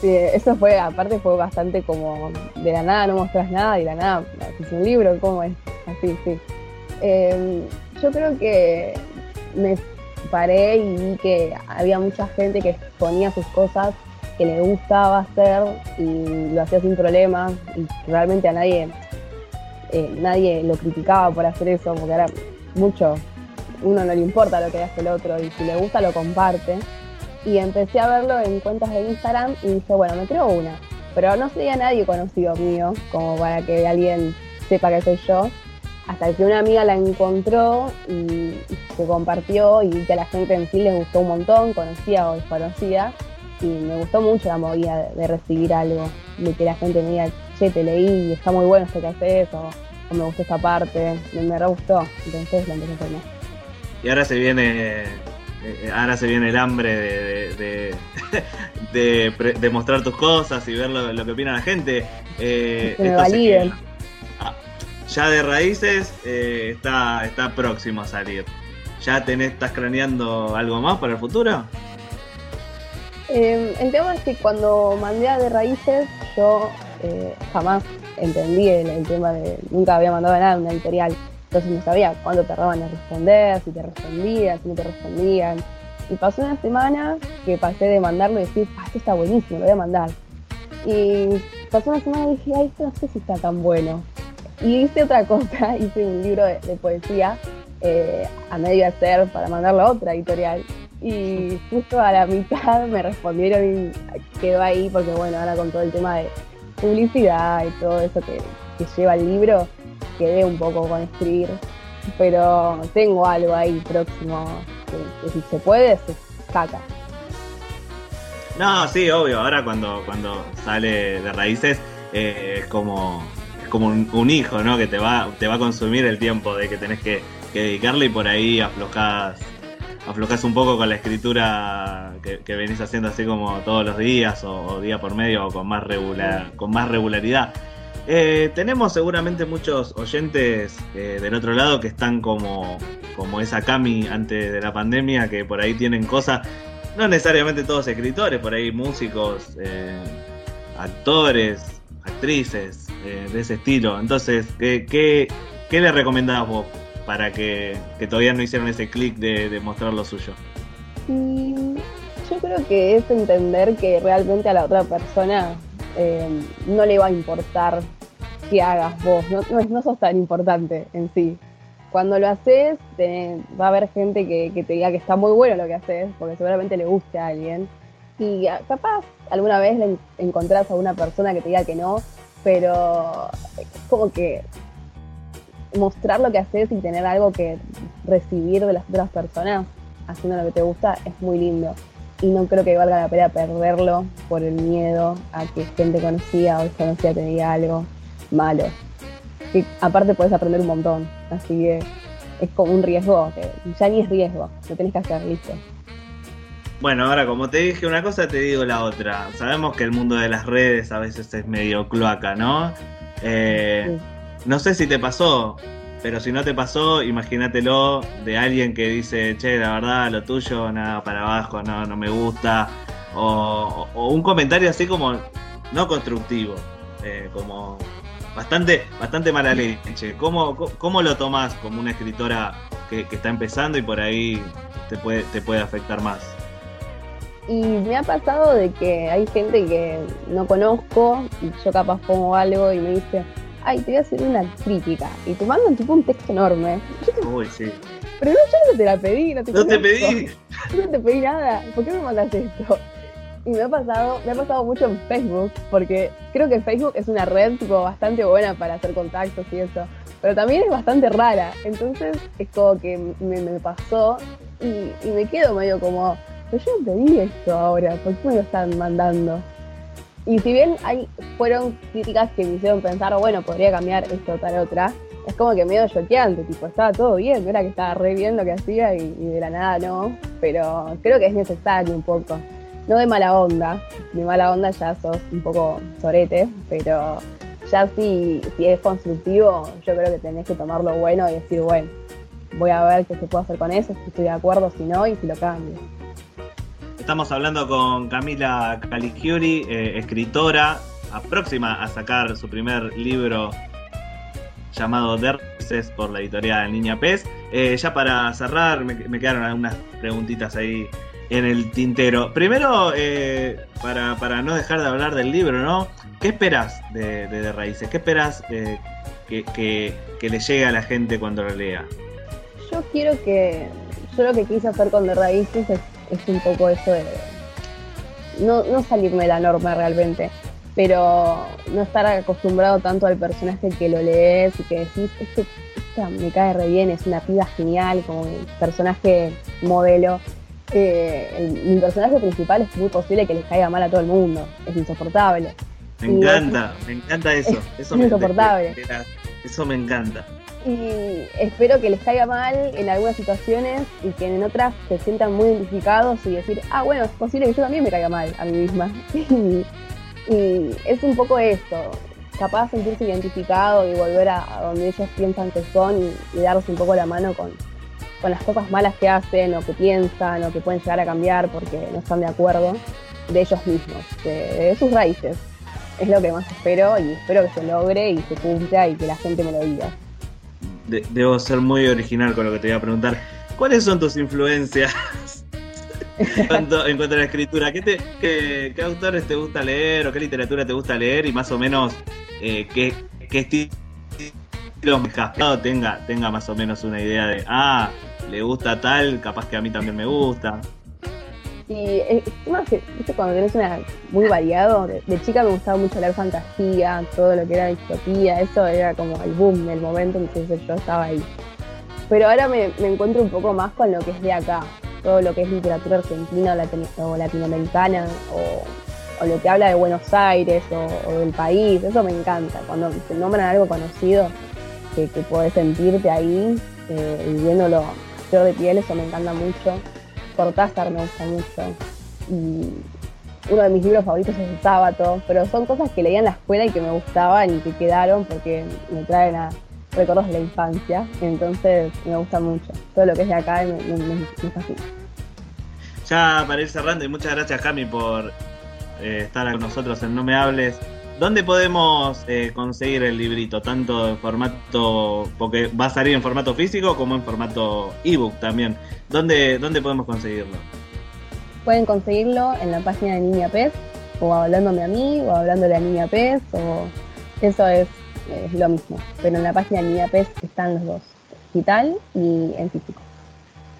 Speaker 18: Sí, eso fue, aparte fue bastante como de la nada no mostrás nada y de la nada haces un libro, ¿cómo es? Así, sí. Eh, yo creo que me paré y vi que había mucha gente que exponía sus cosas que le gustaba hacer y lo hacía sin problemas y realmente a nadie eh, nadie lo criticaba por hacer eso porque era mucho uno no le importa lo que hace el otro y si le gusta lo comparte y empecé a verlo en cuentas de Instagram y dije, bueno, me creo una. Pero no sería nadie conocido mío, como para que alguien sepa que soy yo. Hasta que una amiga la encontró y, se compartió y que a la gente en sí les gustó un montón, conocía o desconocía. Y me gustó mucho la movida de, recibir algo, de que la gente me diga, che, te leí, está muy bueno esto que haces, o, o me gustó esta parte, me, me re gustó. Entonces lo empecé a más.
Speaker 4: Y ahora se viene. eh, ahora se viene el hambre de, de, de- de pre- de mostrar tus cosas y ver lo, lo que opina la gente. Eh,
Speaker 18: Que me validen.
Speaker 4: Ah, ya de raíces eh, está, está próximo a salir. ¿Ya tenés, estás craneando algo más para el futuro?
Speaker 18: Eh, el tema es que cuando mandé a de raíces, yo eh, jamás entendí el, tema de. Nunca había mandado nada a una editorial. Entonces no sabía cuándo tardaban en responder, si te respondían, si no te respondían. Y pasó una semana que pasé de mandarlo y decir, ah, esto está buenísimo, lo voy a mandar. Y pasó una semana y dije, ay, esto no sé si está tan bueno. Y hice otra cosa, hice un libro de, de poesía eh, a medio hacer para mandarlo a otra editorial. Y justo a la mitad me respondieron y quedó ahí porque bueno, ahora con todo el tema de publicidad y todo eso que, lleva el libro, quedé un poco con escribir. Pero tengo algo ahí próximo que, si se puede, se saca.
Speaker 4: No, sí, obvio. Ahora cuando, cuando sale de raíces eh, es como, como un, hijo, ¿no? Que te va, te va a consumir el tiempo de que tenés que, que dedicarle y por ahí aflojás, aflojás un poco con la escritura que, venís haciendo así como todos los días o, día por medio o con más, regular, con más regularidad. Eh, tenemos seguramente muchos oyentes eh, del otro lado que están como, como esa Cami antes de la pandemia, que por ahí tienen cosas, no necesariamente todos escritores, por ahí músicos, eh, actores, actrices de ese estilo. Entonces, ¿qué, qué, qué le recomendás vos para que, que todavía no hicieron ese clic de, de mostrar lo suyo?
Speaker 18: Y yo creo que es entender que realmente a la otra persona eh, no le va a importar que hagas vos, no, no, no sos tan importante en sí. Cuando lo haces, va a haber gente que, te diga que está muy bueno lo que haces, porque seguramente le guste a alguien. Y ah, capaz alguna vez le en- encontrás a una persona que te diga que no, pero es como que mostrar lo que haces y tener algo que recibir de las otras personas haciendo lo que te gusta es muy lindo. Y no creo que valga la pena perderlo por el miedo a que gente conocida o desconocida te diga algo malo. Que aparte puedes aprender un montón. Así que es como un riesgo que ya ni es riesgo, lo tenés que hacer, listo.
Speaker 4: Bueno, ahora como te dije una cosa, te digo la otra. Sabemos que el mundo de las redes a veces es medio cloaca, ¿no? Eh, no sé si te pasó, pero si no te pasó, imagínatelo de alguien que dice, che, la verdad, lo tuyo, nada para abajo, no, no me gusta. O, un comentario así como no constructivo, eh, como bastante, bastante mala leche. ¿Cómo, cómo, lo tomás como una escritora que, que está empezando y por ahí te puede, te puede afectar más?
Speaker 18: Y me ha pasado de que hay gente que no conozco y yo capaz pongo algo y me dice, ay, te voy a hacer una crítica. Y te mandan tipo un texto enorme.
Speaker 4: Uy, sí.
Speaker 18: pero no, yo no te la pedí, no te
Speaker 4: No te pedí.
Speaker 18: Yo no te pedí nada. ¿Por qué me mandas esto? Y me ha pasado, me ha pasado mucho en Facebook, porque creo que Facebook es una red tipo bastante buena para hacer contactos y eso. Pero también es bastante rara. Entonces es como que me, me pasó y, y me quedo medio como, pero yo no pedí esto ahora, ¿por qué me lo están mandando? Y si bien hay, fueron críticas que me hicieron pensar, bueno, podría cambiar esto tal otra, es como que medio choqueante, tipo, estaba todo bien, era que estaba re bien lo que hacía y, y de la nada no, pero creo que es necesario un poco. No de mala onda, de mala onda ya sos un poco sorete, pero ya si, si es constructivo, yo creo que tenés que tomar lo bueno y decir, bueno, voy a ver qué se puede hacer con eso, si estoy de acuerdo, si no, y si lo cambio.
Speaker 4: Estamos hablando con Camila Caligiuri, eh, escritora, próxima a sacar su primer libro llamado Derces por la editorial Niña Pez. Eh, ya para cerrar, me, quedaron algunas preguntitas ahí en el tintero. Primero, eh, para, para no dejar de hablar del libro, ¿no? ¿Qué esperas de, de, de Raíces? ¿Qué esperas eh, que, que, que le llegue a la gente cuando lo lea?
Speaker 18: Yo quiero que. Yo lo que quise hacer con De Raíces es, es un poco eso de. No, no salirme de la norma realmente, pero no estar acostumbrado tanto al personaje que lo lees y que decís, este, esta me cae re bien, es una piba genial, como el personaje modelo. Eh, el- mi personaje principal es muy posible que les caiga mal a todo el mundo, es insoportable.
Speaker 4: Me
Speaker 18: Y
Speaker 4: encanta, me encanta eso. eso
Speaker 18: es
Speaker 4: me,
Speaker 18: insoportable.
Speaker 4: eso me encanta.
Speaker 18: Y espero que les caiga mal en algunas situaciones y que en otras se sientan muy identificados y decir, ah, bueno, es posible que yo también me caiga mal a mí misma. y, es un poco esto, capaz sentirse identificado y volver a, donde ellos piensan que son y, y darse un poco la mano con, con las cosas malas que hacen o que piensan o que pueden llegar a cambiar porque no están de acuerdo de ellos mismos, de, de sus raíces. Es lo que más espero y espero que se logre y se cumpla y que la gente me lo diga.
Speaker 4: De- debo ser muy original con lo que te voy a preguntar. ¿Cuáles son tus influencias en cuanto, en cuanto a la escritura? ¿Qué, te, qué, qué autores te gusta leer o qué literatura te gusta leer y más o menos eh, qué, qué estilo cascado tenga, tenga más o menos una idea de, ah, le gusta tal, capaz que a mí también me gusta?
Speaker 18: Y que, viste, cuando tenés una muy variado, de, chica me gustaba mucho leer fantasía, todo lo que era distopía, eso era como el boom del momento, entonces yo estaba ahí. Pero ahora me, me encuentro un poco más con lo que es de acá, todo lo que es literatura argentina o, latino- o latinoamericana, o, lo que habla de Buenos Aires o, del país, eso me encanta. Cuando te nombran algo conocido, que, que podés sentirte ahí, eh, viviéndolo de piel, eso me encanta mucho. Cortázar me gusta mucho. Y uno de mis libros favoritos es El Sábado, pero son cosas que leía en la escuela y que me gustaban y que quedaron porque me traen a recuerdos de la infancia. Entonces me gusta mucho. Todo lo que es de acá me, me, me- fascina.
Speaker 4: Ya para ir cerrando, y muchas gracias Cami por eh, estar con nosotros en No Me Hables. ¿Dónde podemos eh, conseguir el librito? Tanto en formato, porque va a salir en formato físico como en formato ebook también. ¿Dónde, dónde podemos conseguirlo?
Speaker 18: Pueden conseguirlo en la página de Niña Pez, o hablándome a mí, o hablándole a Niña Pez, o eso es, es lo mismo. Pero en la página de Niña Pez están los dos, digital y en físico.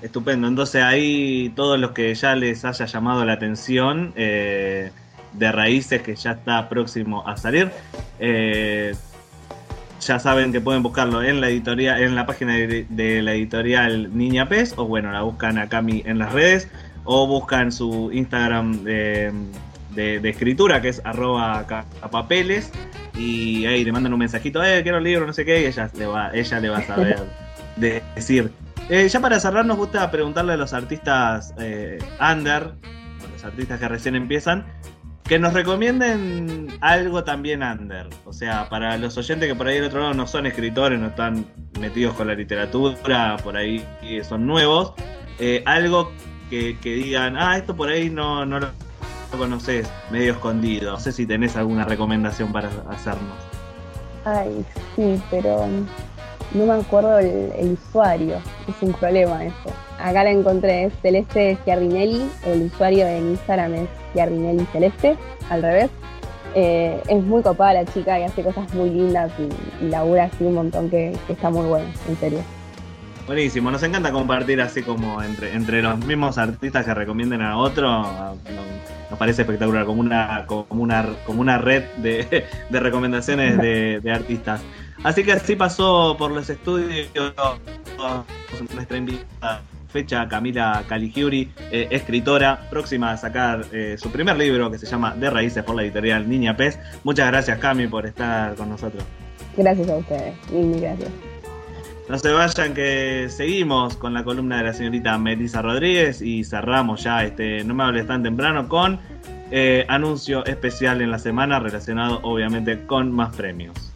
Speaker 4: Estupendo. Entonces ahí todos los que ya les haya llamado la atención eh, de Raíces, que ya está próximo a salir, eh, ya saben que pueden buscarlo en la editorial, en la página de, de la editorial Niña Pez, o bueno, la buscan a Cami en las redes, o buscan su Instagram de, de- de escritura, que es arroba capapeles, y ahí le mandan un mensajito, eh, quiero el libro, no sé qué, y ella le va, ella le va a saber de- decir. Eh, ya para cerrar, nos gusta preguntarle a los artistas eh, under, a los artistas que recién empiezan, que nos recomienden algo también under. O sea, para los oyentes que por ahí del otro lado no son escritores, no están metidos con la literatura, por ahí son nuevos, eh, algo que, digan, ah, esto por ahí no, no lo conoces, medio escondido. No sé si tenés alguna recomendación para hacernos.
Speaker 18: Ay, sí, pero no me acuerdo el, el usuario. Es un problema eso. Acá la encontré, es Celeste Giardinelli. El usuario en Instagram es Giardinelli Celeste, al revés. Eh, es muy copada la chica y hace cosas muy lindas y, y labura así un montón que, está muy bueno, en serio.
Speaker 4: Buenísimo, nos encanta compartir así como entre, entre los mismos artistas que recomienden a otro. Nos parece espectacular, como una, como una, como una red de, de recomendaciones de, de artistas. Así que así pasó por los estudios nuestra invitada fecha Camila Caligiuri, eh, escritora, próxima a sacar eh, su primer libro que se llama De Raíces por la editorial Niña Pez. Muchas gracias Cami por estar con nosotros.
Speaker 18: Gracias a ustedes, mil, gracias.
Speaker 4: No se vayan que seguimos con la columna de la señorita Melissa Rodríguez y cerramos ya este No me hables tan temprano con eh, anuncio especial en la semana relacionado obviamente con más premios.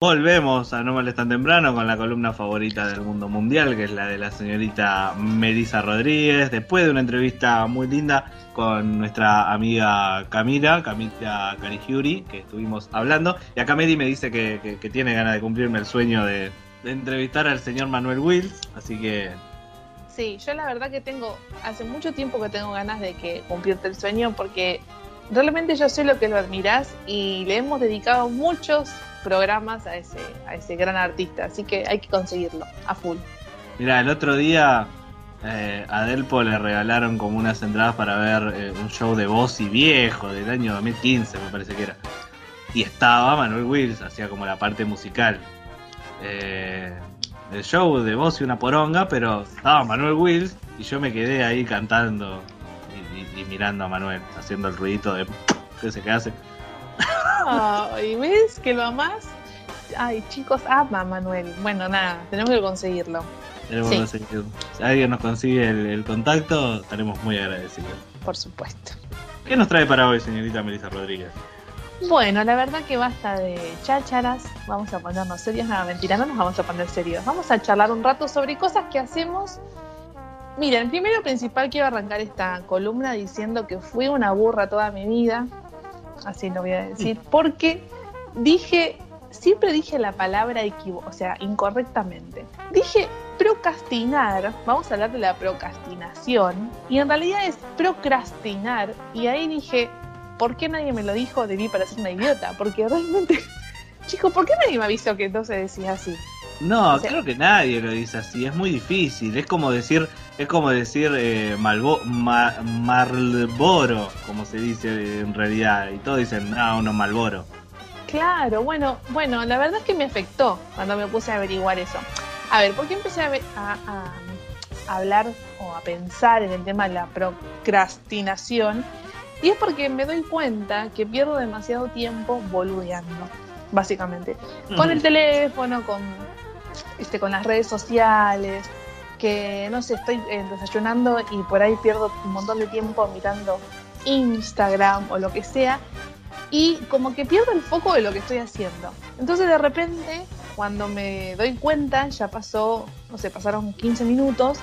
Speaker 4: Volvemos a No me hables tan temprano con la columna favorita del mundo mundial, que es la de la señorita Melissa Rodríguez, después de una entrevista muy linda con nuestra amiga Camila, Camila Carigiuri, que estuvimos hablando. Y acá Mary me dice que, tiene ganas de cumplirme el sueño de, de entrevistar al señor Manuel Wills, así que
Speaker 2: Sí, yo la verdad que tengo, hace mucho tiempo que tengo ganas de que cumplirte el sueño porque realmente yo sé lo que lo admirás y le hemos dedicado muchos programas a ese, a ese gran artista, así que hay que conseguirlo a full.
Speaker 4: Mira, el otro día eh, a Delpo le regalaron como unas entradas para ver eh, un show de voz y viejo del año 2015, me parece que era. Y estaba Manuel Wills, hacía como la parte musical. Eh, el show de voz y una poronga, pero estaba Manuel Wills y yo me quedé ahí cantando y, mirando a Manuel, haciendo el ruidito de que se hace.
Speaker 2: Ay, ¿ves que lo amás? Ay, chicos, ama a Manuel. Bueno, nada, tenemos que conseguirlo.
Speaker 4: Tenemos
Speaker 2: Sí.
Speaker 4: Si alguien nos consigue el, el contacto, estaremos muy agradecidos.
Speaker 2: Por supuesto.
Speaker 4: ¿Qué nos trae para hoy, señorita Melissa Rodríguez?
Speaker 2: Bueno, la verdad que basta de chácharas. Vamos a ponernos serios. Nada, mentira, no nos vamos a poner serios. Vamos a charlar un rato sobre cosas que hacemos. Miren, primero principal quiero arrancar esta columna diciendo que fui una burra toda mi vida. Así lo voy a decir. Porque dije, siempre dije la palabra o sea, incorrectamente. Dije procrastinar, vamos a hablar de la procrastinación, y en realidad es procrastinar, y ahí dije, ¿por qué nadie me lo dijo? Debí para ser una idiota, porque realmente, chicos, ¿por qué nadie me avisó que no se decía así?
Speaker 4: No,
Speaker 2: O sea-
Speaker 4: creo que nadie lo dice así, es muy difícil, es como decir, es como decir eh, Malbo- Ma- Marlboro, como se dice en realidad, y todos dicen, no, uno Malboro.
Speaker 2: Claro, bueno, bueno, la verdad es que me afectó cuando me puse a averiguar eso. A ver, ¿por qué empecé a- a- a hablar o a pensar en el tema de la procrastinación? Y es porque me doy cuenta que pierdo demasiado tiempo boludeando, básicamente. Con el teléfono, con, este, con las redes sociales, que no sé, estoy eh, desayunando y por ahí pierdo un montón de tiempo mirando Instagram o lo que sea y como que pierdo el foco de lo que estoy haciendo. Entonces de repente, cuando me doy cuenta, ya pasó, no sé, pasaron 15 minutos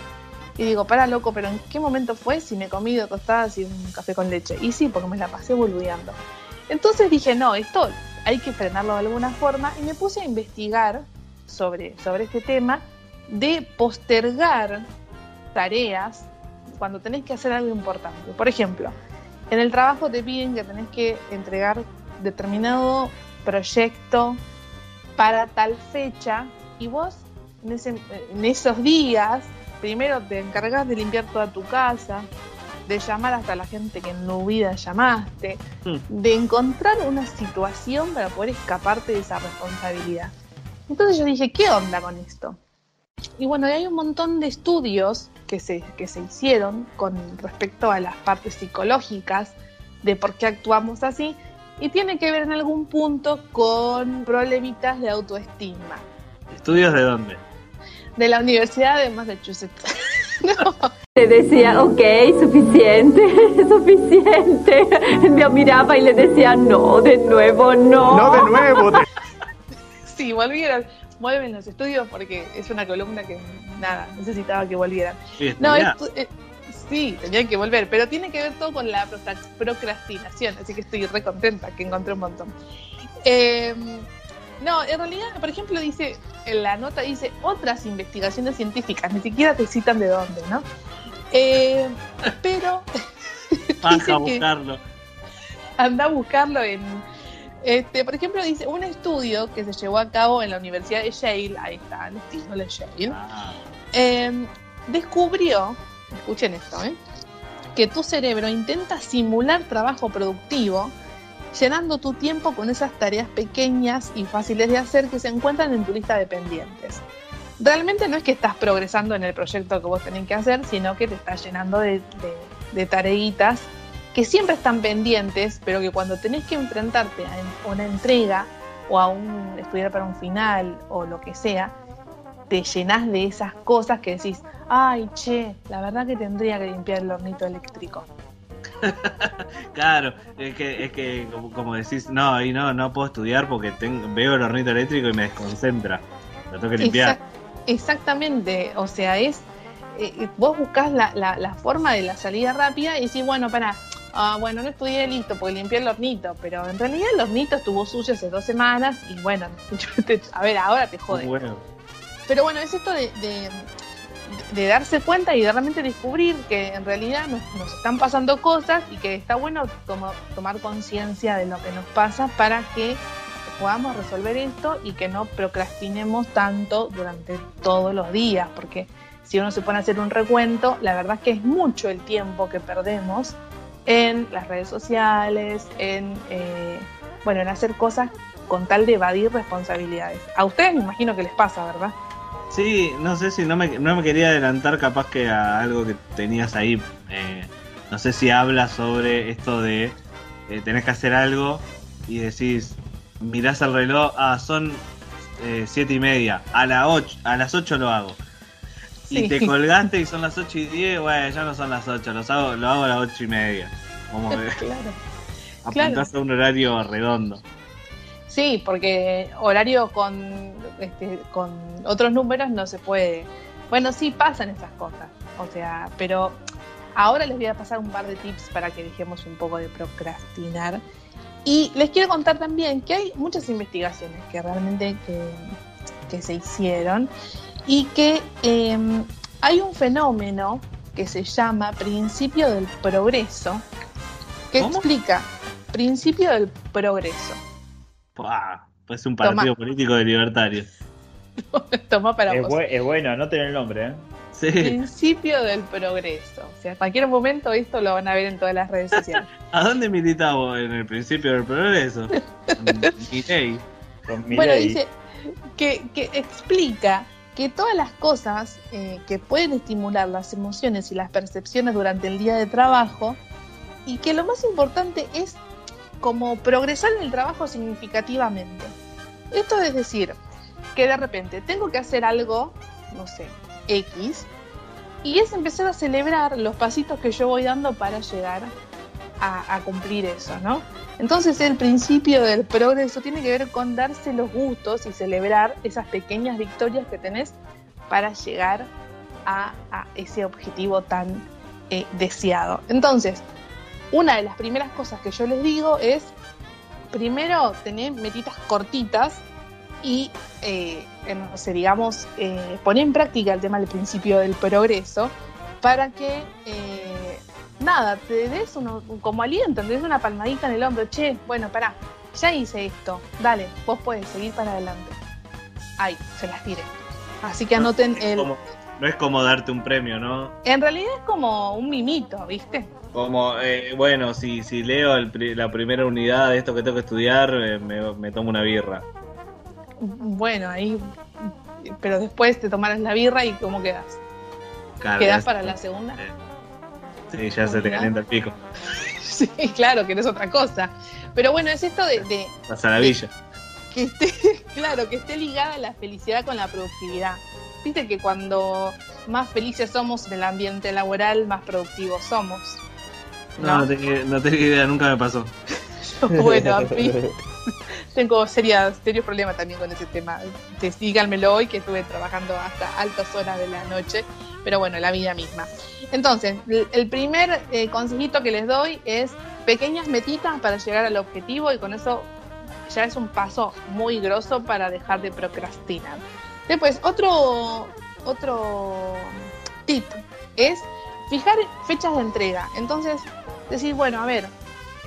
Speaker 2: y digo, para loco, pero ¿en qué momento fue si me comí dos tostadas y un café con leche? Y sí, porque me la pasé boludeando. Entonces dije, no, esto hay que frenarlo de alguna forma y me puse a investigar sobre, sobre este tema de postergar tareas cuando tenés que hacer algo importante. Por ejemplo, en el trabajo te piden que tenés que entregar determinado proyecto para tal fecha y vos en, ese- en esos días primero te encargas de limpiar toda tu casa, de llamar hasta la gente que en tu vida llamaste, de encontrar una situación para poder escaparte de esa responsabilidad. Entonces yo dije, ¿qué onda con esto? Y bueno, y hay un montón de estudios que se, que se hicieron con respecto a las partes psicológicas de por qué actuamos así y tiene que ver en algún punto con problemitas de autoestima
Speaker 4: ¿Estudios de dónde?
Speaker 2: de la Universidad de Massachusetts.
Speaker 19: Le decía, ok, suficiente, suficiente. Me miraba y le decía, no, de nuevo, no.
Speaker 20: No, de nuevo. de-
Speaker 2: Sí, volvieron. Vuelven los estudios porque es una columna que nada, necesitaba que volvieran.
Speaker 4: Sí,
Speaker 2: No, eh, sí, tenían que volver, pero tiene que ver todo con la procra- procrastinación, así que estoy re contenta que encontré un montón. Eh, no, en realidad, por ejemplo, dice, en la nota dice otras investigaciones científicas, ni siquiera te citan de dónde, ¿no? Eh, pero
Speaker 4: Baja a
Speaker 2: que-
Speaker 4: buscarlo.
Speaker 2: anda a buscarlo en. Este, por ejemplo, dice un estudio que se llevó a cabo en la Universidad de Yale, ahí está, el de Yale, eh, descubrió, escuchen esto, ¿eh? que tu cerebro intenta simular trabajo productivo, llenando tu tiempo con esas tareas pequeñas y fáciles de hacer que se encuentran en tu lista de pendientes. Realmente no es que estás progresando en el proyecto que vos tenés que hacer, sino que te estás llenando de, de, de tareitas que siempre están pendientes, pero que cuando tenés que enfrentarte a una entrega o a un estudiar para un final o lo que sea, te llenas de esas cosas que decís, ay, che, la verdad que tendría que limpiar el hornito eléctrico.
Speaker 4: Claro, es que, es que como, como decís, no, ahí no, no puedo estudiar porque tengo, veo el hornito eléctrico y me desconcentra. Lo tengo que limpiar.
Speaker 2: Exact- exactamente, o sea, es, eh, vos buscás la, la- la forma de la salida rápida y decís, bueno, para, ah, bueno, no estudié listo porque limpié el hornito, pero en realidad el hornito estuvo sucio hace dos semanas y bueno, te- a ver, ahora te jode.
Speaker 4: Bueno.
Speaker 2: Pero bueno, es esto de, de- de darse cuenta y de realmente descubrir que en realidad nos, nos están pasando cosas y que está bueno como tomar conciencia de lo que nos pasa para que podamos resolver esto y que no procrastinemos tanto durante todos los días, porque si uno se pone a hacer un recuento, la verdad es que es mucho el tiempo que perdemos en las redes sociales, en eh, bueno, en hacer cosas con tal de evadir responsabilidades. A ustedes me imagino que les pasa, ¿verdad?
Speaker 4: Sí, no sé si no me, no me quería adelantar capaz que a algo que tenías ahí. eh, no sé si habla sobre esto de eh, tenés que hacer algo y decís, mirás el reloj, ah, son eh, siete y media, a, la ocho, a las 8 lo hago.
Speaker 2: Sí.
Speaker 4: Y te colgaste y son las 8 y 10, bueno, ya no son las 8, los hago, lo hago a las 8 y media. Como
Speaker 2: Claro.
Speaker 4: apuntás a un horario redondo.
Speaker 2: Sí, porque horario con, este, con otros números no se puede. Bueno, sí pasan esas cosas, o sea, pero ahora les voy a pasar un par de tips para que dejemos un poco de procrastinar. Y les quiero contar también que hay muchas investigaciones que realmente que, que se hicieron y que eh, hay un fenómeno que se llama principio del progreso, que explica principio del progreso.
Speaker 4: Pua, Pues un partido político de libertarios.
Speaker 2: Toma para
Speaker 6: Es,
Speaker 2: vos.
Speaker 6: es bueno, no tener el nombre, ¿eh?
Speaker 4: Sí.
Speaker 2: Principio del progreso. O sea, en cualquier momento esto lo van a ver en todas las redes sociales.
Speaker 4: ¿A dónde militas vos en el principio del progreso?
Speaker 6: Con
Speaker 2: Bueno, dice que, que explica que todas las cosas eh, que pueden estimular las emociones y las percepciones durante el día de trabajo y que lo más importante es como progresar en el trabajo significativamente. Esto es decir, que de repente tengo que hacer algo, no sé, X, y es empezar a celebrar los pasitos que yo voy dando para llegar a, cumplir eso, ¿no? Entonces el principio del progreso tiene que ver con darse los gustos y celebrar esas pequeñas victorias que tenés para llegar a, ese objetivo tan eh, deseado. Entonces, una de las primeras cosas que yo les digo es, primero, tener metitas cortitas y, eh, no sé, digamos, eh, poner en práctica el tema del principio del progreso para que, nada, te des uno, como aliento, te des una palmadita en el hombro, che, bueno, pará, ya hice esto, dale, vos puedes seguir para adelante. Ay, se las tiré. Así que anoten el...
Speaker 4: Como- no es como darte un premio, ¿no?
Speaker 2: En realidad es como un mimito, ¿viste?
Speaker 4: Como, eh, bueno, si, si leo el la primera unidad de esto que tengo que estudiar, eh, me, me tomo una birra.
Speaker 2: Bueno, ahí... Pero después te tomarás la birra y ¿cómo quedas?
Speaker 4: Claro,
Speaker 2: ¿Quedás
Speaker 4: ya-
Speaker 2: para la segunda?
Speaker 4: Sí, ya se te calienta el pico.
Speaker 2: Sí, claro, que no es otra cosa. Pero bueno, es esto de, de
Speaker 4: Pasa la villa.
Speaker 2: que esté, claro, que esté ligada la felicidad con la productividad. Viste que cuando más felices somos en el ambiente laboral, más productivos somos.
Speaker 4: No, no, tenía, no tenía idea, nunca me pasó.
Speaker 2: Bueno, a mí tengo serias, serios problemas también con ese tema. Te- Díganmelo hoy que estuve trabajando hasta altas horas de la noche, pero bueno, la vida misma. Entonces, el- primer eh, consejito que les doy es pequeñas metitas para llegar al objetivo y con eso ya es un paso muy grosso para dejar de procrastinar. Después, otro, otro tip es fijar fechas de entrega. Entonces, decir, bueno, a ver,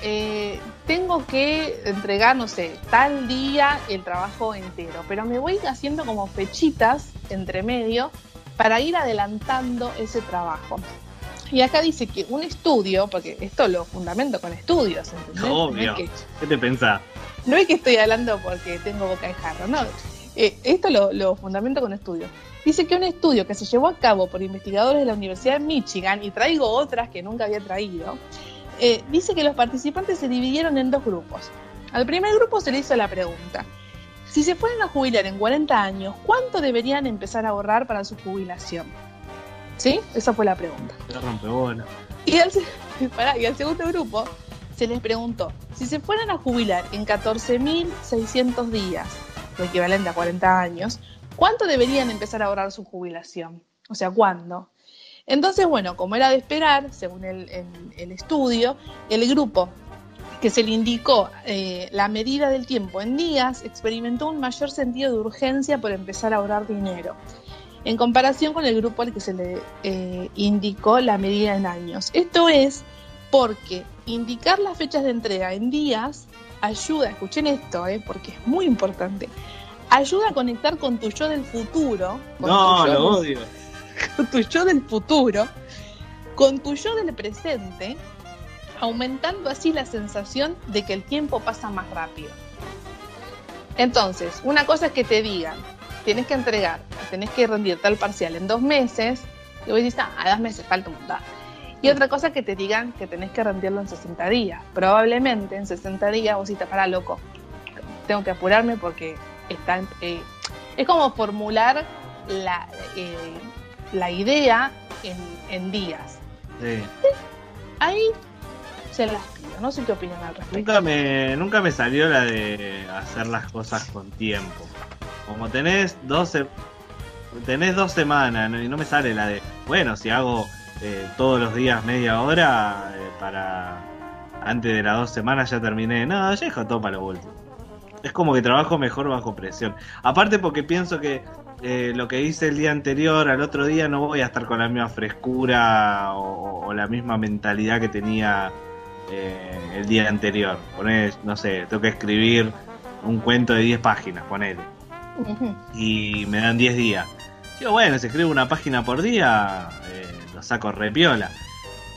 Speaker 2: eh, tengo que entregar, no sé, tal día el trabajo entero, pero me voy haciendo como fechitas entre medio para ir adelantando ese trabajo. Y acá dice que un estudio, porque esto lo fundamento con estudios, ¿entendés? No
Speaker 4: Obvio.
Speaker 2: que-
Speaker 4: ¿Qué te pensás?
Speaker 2: no es que estoy hablando porque tengo boca de jarro, no. Eh, esto lo, lo fundamento con estudios. Dice que un estudio que se llevó a cabo por investigadores de la Universidad de Michigan, y traigo otras que nunca había traído, eh, dice que los participantes se dividieron en dos grupos. Al primer grupo se le hizo la pregunta, si se fueran a jubilar en 40 años, ¿cuánto deberían empezar a ahorrar para su jubilación? ¿Sí? Esa fue la pregunta.
Speaker 4: Bola.
Speaker 2: Y al, y segundo grupo se les preguntó, si se fueran a jubilar en 14.600 días, lo equivalente a 40 años, ¿cuánto deberían empezar a ahorrar su jubilación? O sea, ¿cuándo? Entonces, bueno, como era de esperar, según el, el- el estudio, el grupo que se le indicó eh, la medida del tiempo en días experimentó un mayor sentido de urgencia por empezar a ahorrar dinero en comparación con el grupo al que se le eh, indicó la medida en años. Esto es porque indicar las fechas de entrega en días ayuda, escuchen esto, eh, porque es muy importante, ayuda a conectar con tu yo del futuro. con
Speaker 4: No,
Speaker 2: tu yo
Speaker 4: lo
Speaker 2: del-
Speaker 4: odio.
Speaker 2: con tu yo del futuro, con tu yo del presente, aumentando así la sensación de que el tiempo pasa más rápido. Entonces, una cosa es que te digan, tienes que entregar, tenés que rendir tal parcial en dos meses, y vos dices, ah, dos meses, falta un montón. Y otra cosa es que te digan que tenés que rendirlo en 60 días. Probablemente en 60 días vos dices, para loco, tengo que apurarme porque está, eh, es como formular la, eh, la idea en, en días.
Speaker 4: Sí.
Speaker 2: Ahí se las pido, no sé qué opinan al respecto.
Speaker 4: Nunca me, nunca me salió la de hacer las cosas con tiempo. Como tenés 12, tenés dos semanas ¿no? y no me sale la de, bueno, si hago eh, todos los días media hora eh, para, antes de las dos semanas ya terminé. No, ya dejo todo para lo último. Es como que trabajo mejor bajo presión. Aparte porque pienso que eh, lo que hice el día anterior, al otro día no voy a estar con la misma frescura o, o la misma mentalidad que tenía eh, el día anterior. Poner, no sé, tengo que escribir un cuento de 10 páginas, ponele. Y me dan 10 días. Digo, bueno, si escribo una página por día, eh, lo saco repiola.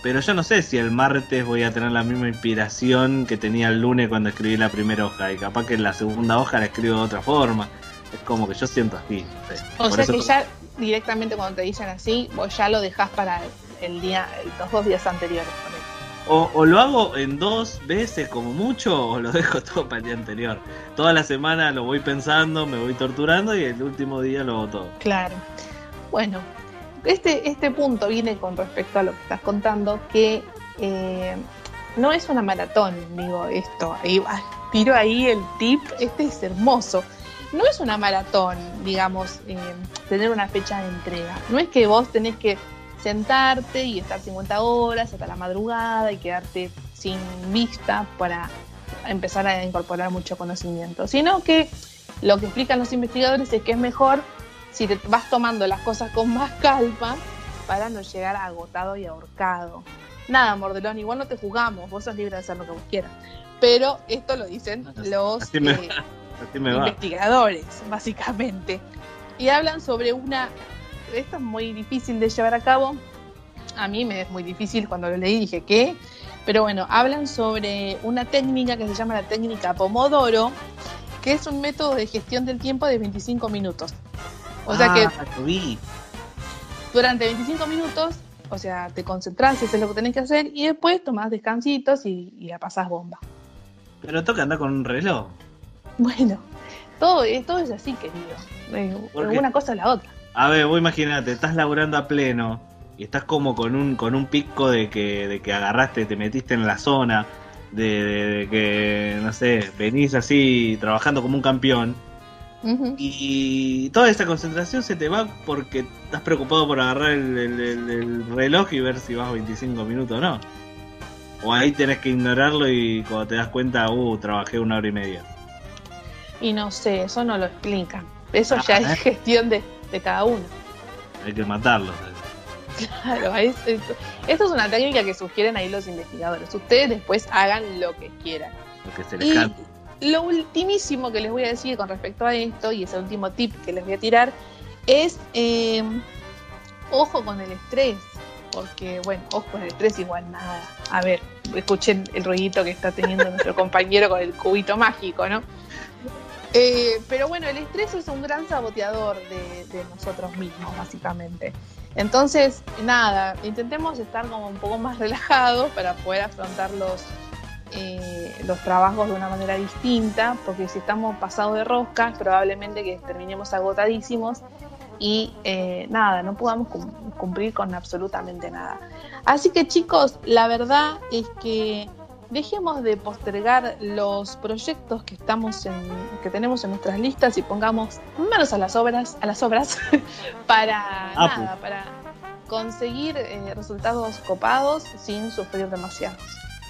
Speaker 4: Pero yo no sé si el martes voy a tener la misma inspiración que tenía el lunes cuando escribí la primera hoja. Y capaz que la segunda hoja la escribo de otra forma. Es como que yo siento así. no sé.
Speaker 2: O
Speaker 4: Por
Speaker 2: sea que ya directamente cuando te dicen así, vos ya lo dejás para el, el día, los dos días anteriores. ponele.
Speaker 4: O, lo hago en dos veces como mucho, o lo dejo todo para el día anterior. Toda la semana lo voy pensando, me voy torturando y el último día lo hago todo.
Speaker 2: Claro. Bueno, este, este punto viene con respecto a lo que estás contando, que eh, no es una maratón, digo esto. Ahí tiro ahí el tip, este es hermoso. No es una maratón, digamos, eh, tener una fecha de entrega. No es que vos tenés que sentarte y estar 50 horas hasta la madrugada y quedarte sin vista para empezar a incorporar mucho conocimiento, sino que lo que explican los investigadores es que es mejor si te vas tomando las cosas con más calma para no llegar agotado y ahorcado. Nada, Mordelón, igual no te juzgamos, vos sos libre de hacer lo que vos quieras. Pero esto lo dicen los
Speaker 4: Así me,
Speaker 2: eh,
Speaker 4: así me va.
Speaker 2: investigadores, básicamente. Y hablan sobre una... Esto es muy difícil de llevar a cabo. A mí me es muy difícil cuando lo leí, dije, ¿qué? Pero bueno, hablan sobre una técnica que se llama la técnica Pomodoro, que es un método de gestión del tiempo de 25 minutos. O sea que
Speaker 4: Ah, vi.
Speaker 2: durante 25 minutos, o sea, te concentras, eso es lo que tenés que hacer, y después tomás descansitos y, y la pasás bomba.
Speaker 4: Pero toca andar con un reloj.
Speaker 2: Bueno, todo, es- todo es así, querido. Eh, una cosa a la otra.
Speaker 4: A ver, vos imagínate, estás laburando a pleno y estás como con un, con un pico de que, de que agarraste, te metiste en la zona, de, de- de que, no sé, venís así trabajando como un campeón. Y toda esa concentración se te va porque estás preocupado por agarrar el, el- el- el reloj y ver si vas 25 minutos o no. O ahí tenés que ignorarlo y cuando te das cuenta, uh, trabajé una hora y media.
Speaker 2: Y no sé, eso no lo explican. Eso
Speaker 4: Ah,
Speaker 2: ya
Speaker 4: ¿eh?
Speaker 2: es gestión de, de cada uno.
Speaker 4: Hay que matarlo.
Speaker 2: Claro, es- es- esto es una técnica que sugieren ahí los investigadores. Ustedes después hagan lo que quieran.
Speaker 4: Lo que se les
Speaker 2: Y
Speaker 4: cante.
Speaker 2: lo ultimísimo que les voy a decir con respecto a esto, y es el último tip que les voy a tirar, es eh, ojo con el estrés. Porque, bueno, ojo con el estrés igual nada. A ver, escuchen el ruidito que está teniendo nuestro compañero con el cubito mágico, ¿no? Eh, pero bueno, el estrés es un gran saboteador de, nosotros mismos, básicamente. Entonces, nada, intentemos estar como un poco más relajados para poder afrontar los, eh, los trabajos de una manera distinta, porque si estamos pasados de rosca, probablemente que terminemos agotadísimos y eh, nada, no podamos cum- cumplir con absolutamente nada. Así que chicos, la verdad es que dejemos de postergar los proyectos que estamos en, que tenemos en nuestras listas y pongamos manos a las obras, a las obras para
Speaker 4: Ah,
Speaker 2: nada, para conseguir eh, resultados copados sin sufrir demasiado.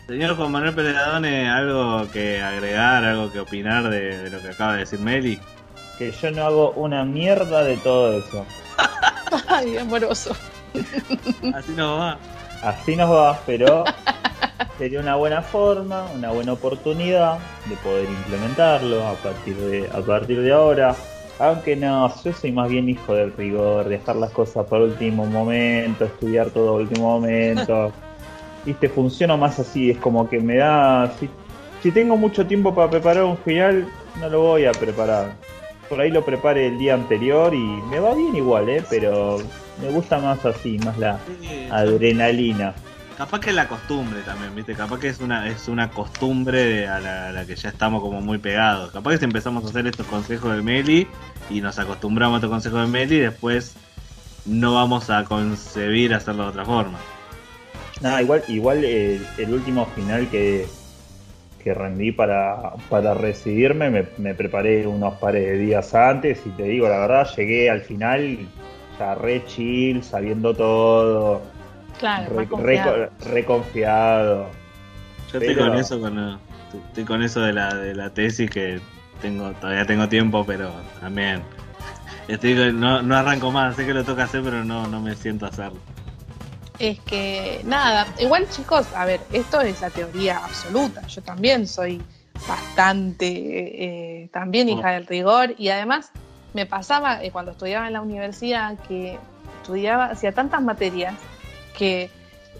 Speaker 4: Señor Juan Manuel Peredadone, ¿algo que agregar, algo que opinar de, de lo que acaba de decir Meli?
Speaker 6: Que yo no hago una mierda de todo eso.
Speaker 2: Ay, amoroso.
Speaker 4: Así no va.
Speaker 6: Así nos va, pero sería una buena forma, una buena oportunidad de poder implementarlo a partir de, a partir de ahora. Aunque no, yo soy más bien hijo del rigor, dejar las cosas para último momento, estudiar todo último momento. Viste, funciono más así, es como que me da. Si, si tengo mucho tiempo para preparar un final, no lo voy a preparar. Por ahí lo prepare el día anterior y me va bien igual, ¿eh? Pero me gusta más así, más la adrenalina.
Speaker 4: Capaz que es la costumbre también, ¿viste? Capaz que es una, es una costumbre a la, que ya estamos como muy pegados. Capaz que si empezamos a hacer estos consejos de Meli y nos acostumbramos a estos consejos de Meli, después no vamos a concebir hacerlo de otra forma.
Speaker 6: Nada, igual, igual el, el último final que, que rendí para, para recibirme, me, me preparé unos pares de días antes y te digo, la verdad, llegué al final ya re chill, sabiendo todo,
Speaker 2: Claro,
Speaker 6: re,
Speaker 2: más confiado.
Speaker 6: re- re confiado.
Speaker 4: Yo estoy con eso, con, estoy con eso de la, de la tesis que tengo, todavía tengo tiempo, pero también. Estoy con- no, no arranco más, sé que lo toca hacer, pero no, no me siento a hacerlo.
Speaker 2: Es que, nada, igual chicos, a ver, esto es la teoría absoluta. Yo también soy bastante, eh, también hija del rigor y además me pasaba eh, cuando estudiaba en la universidad que estudiaba, hacía tantas materias que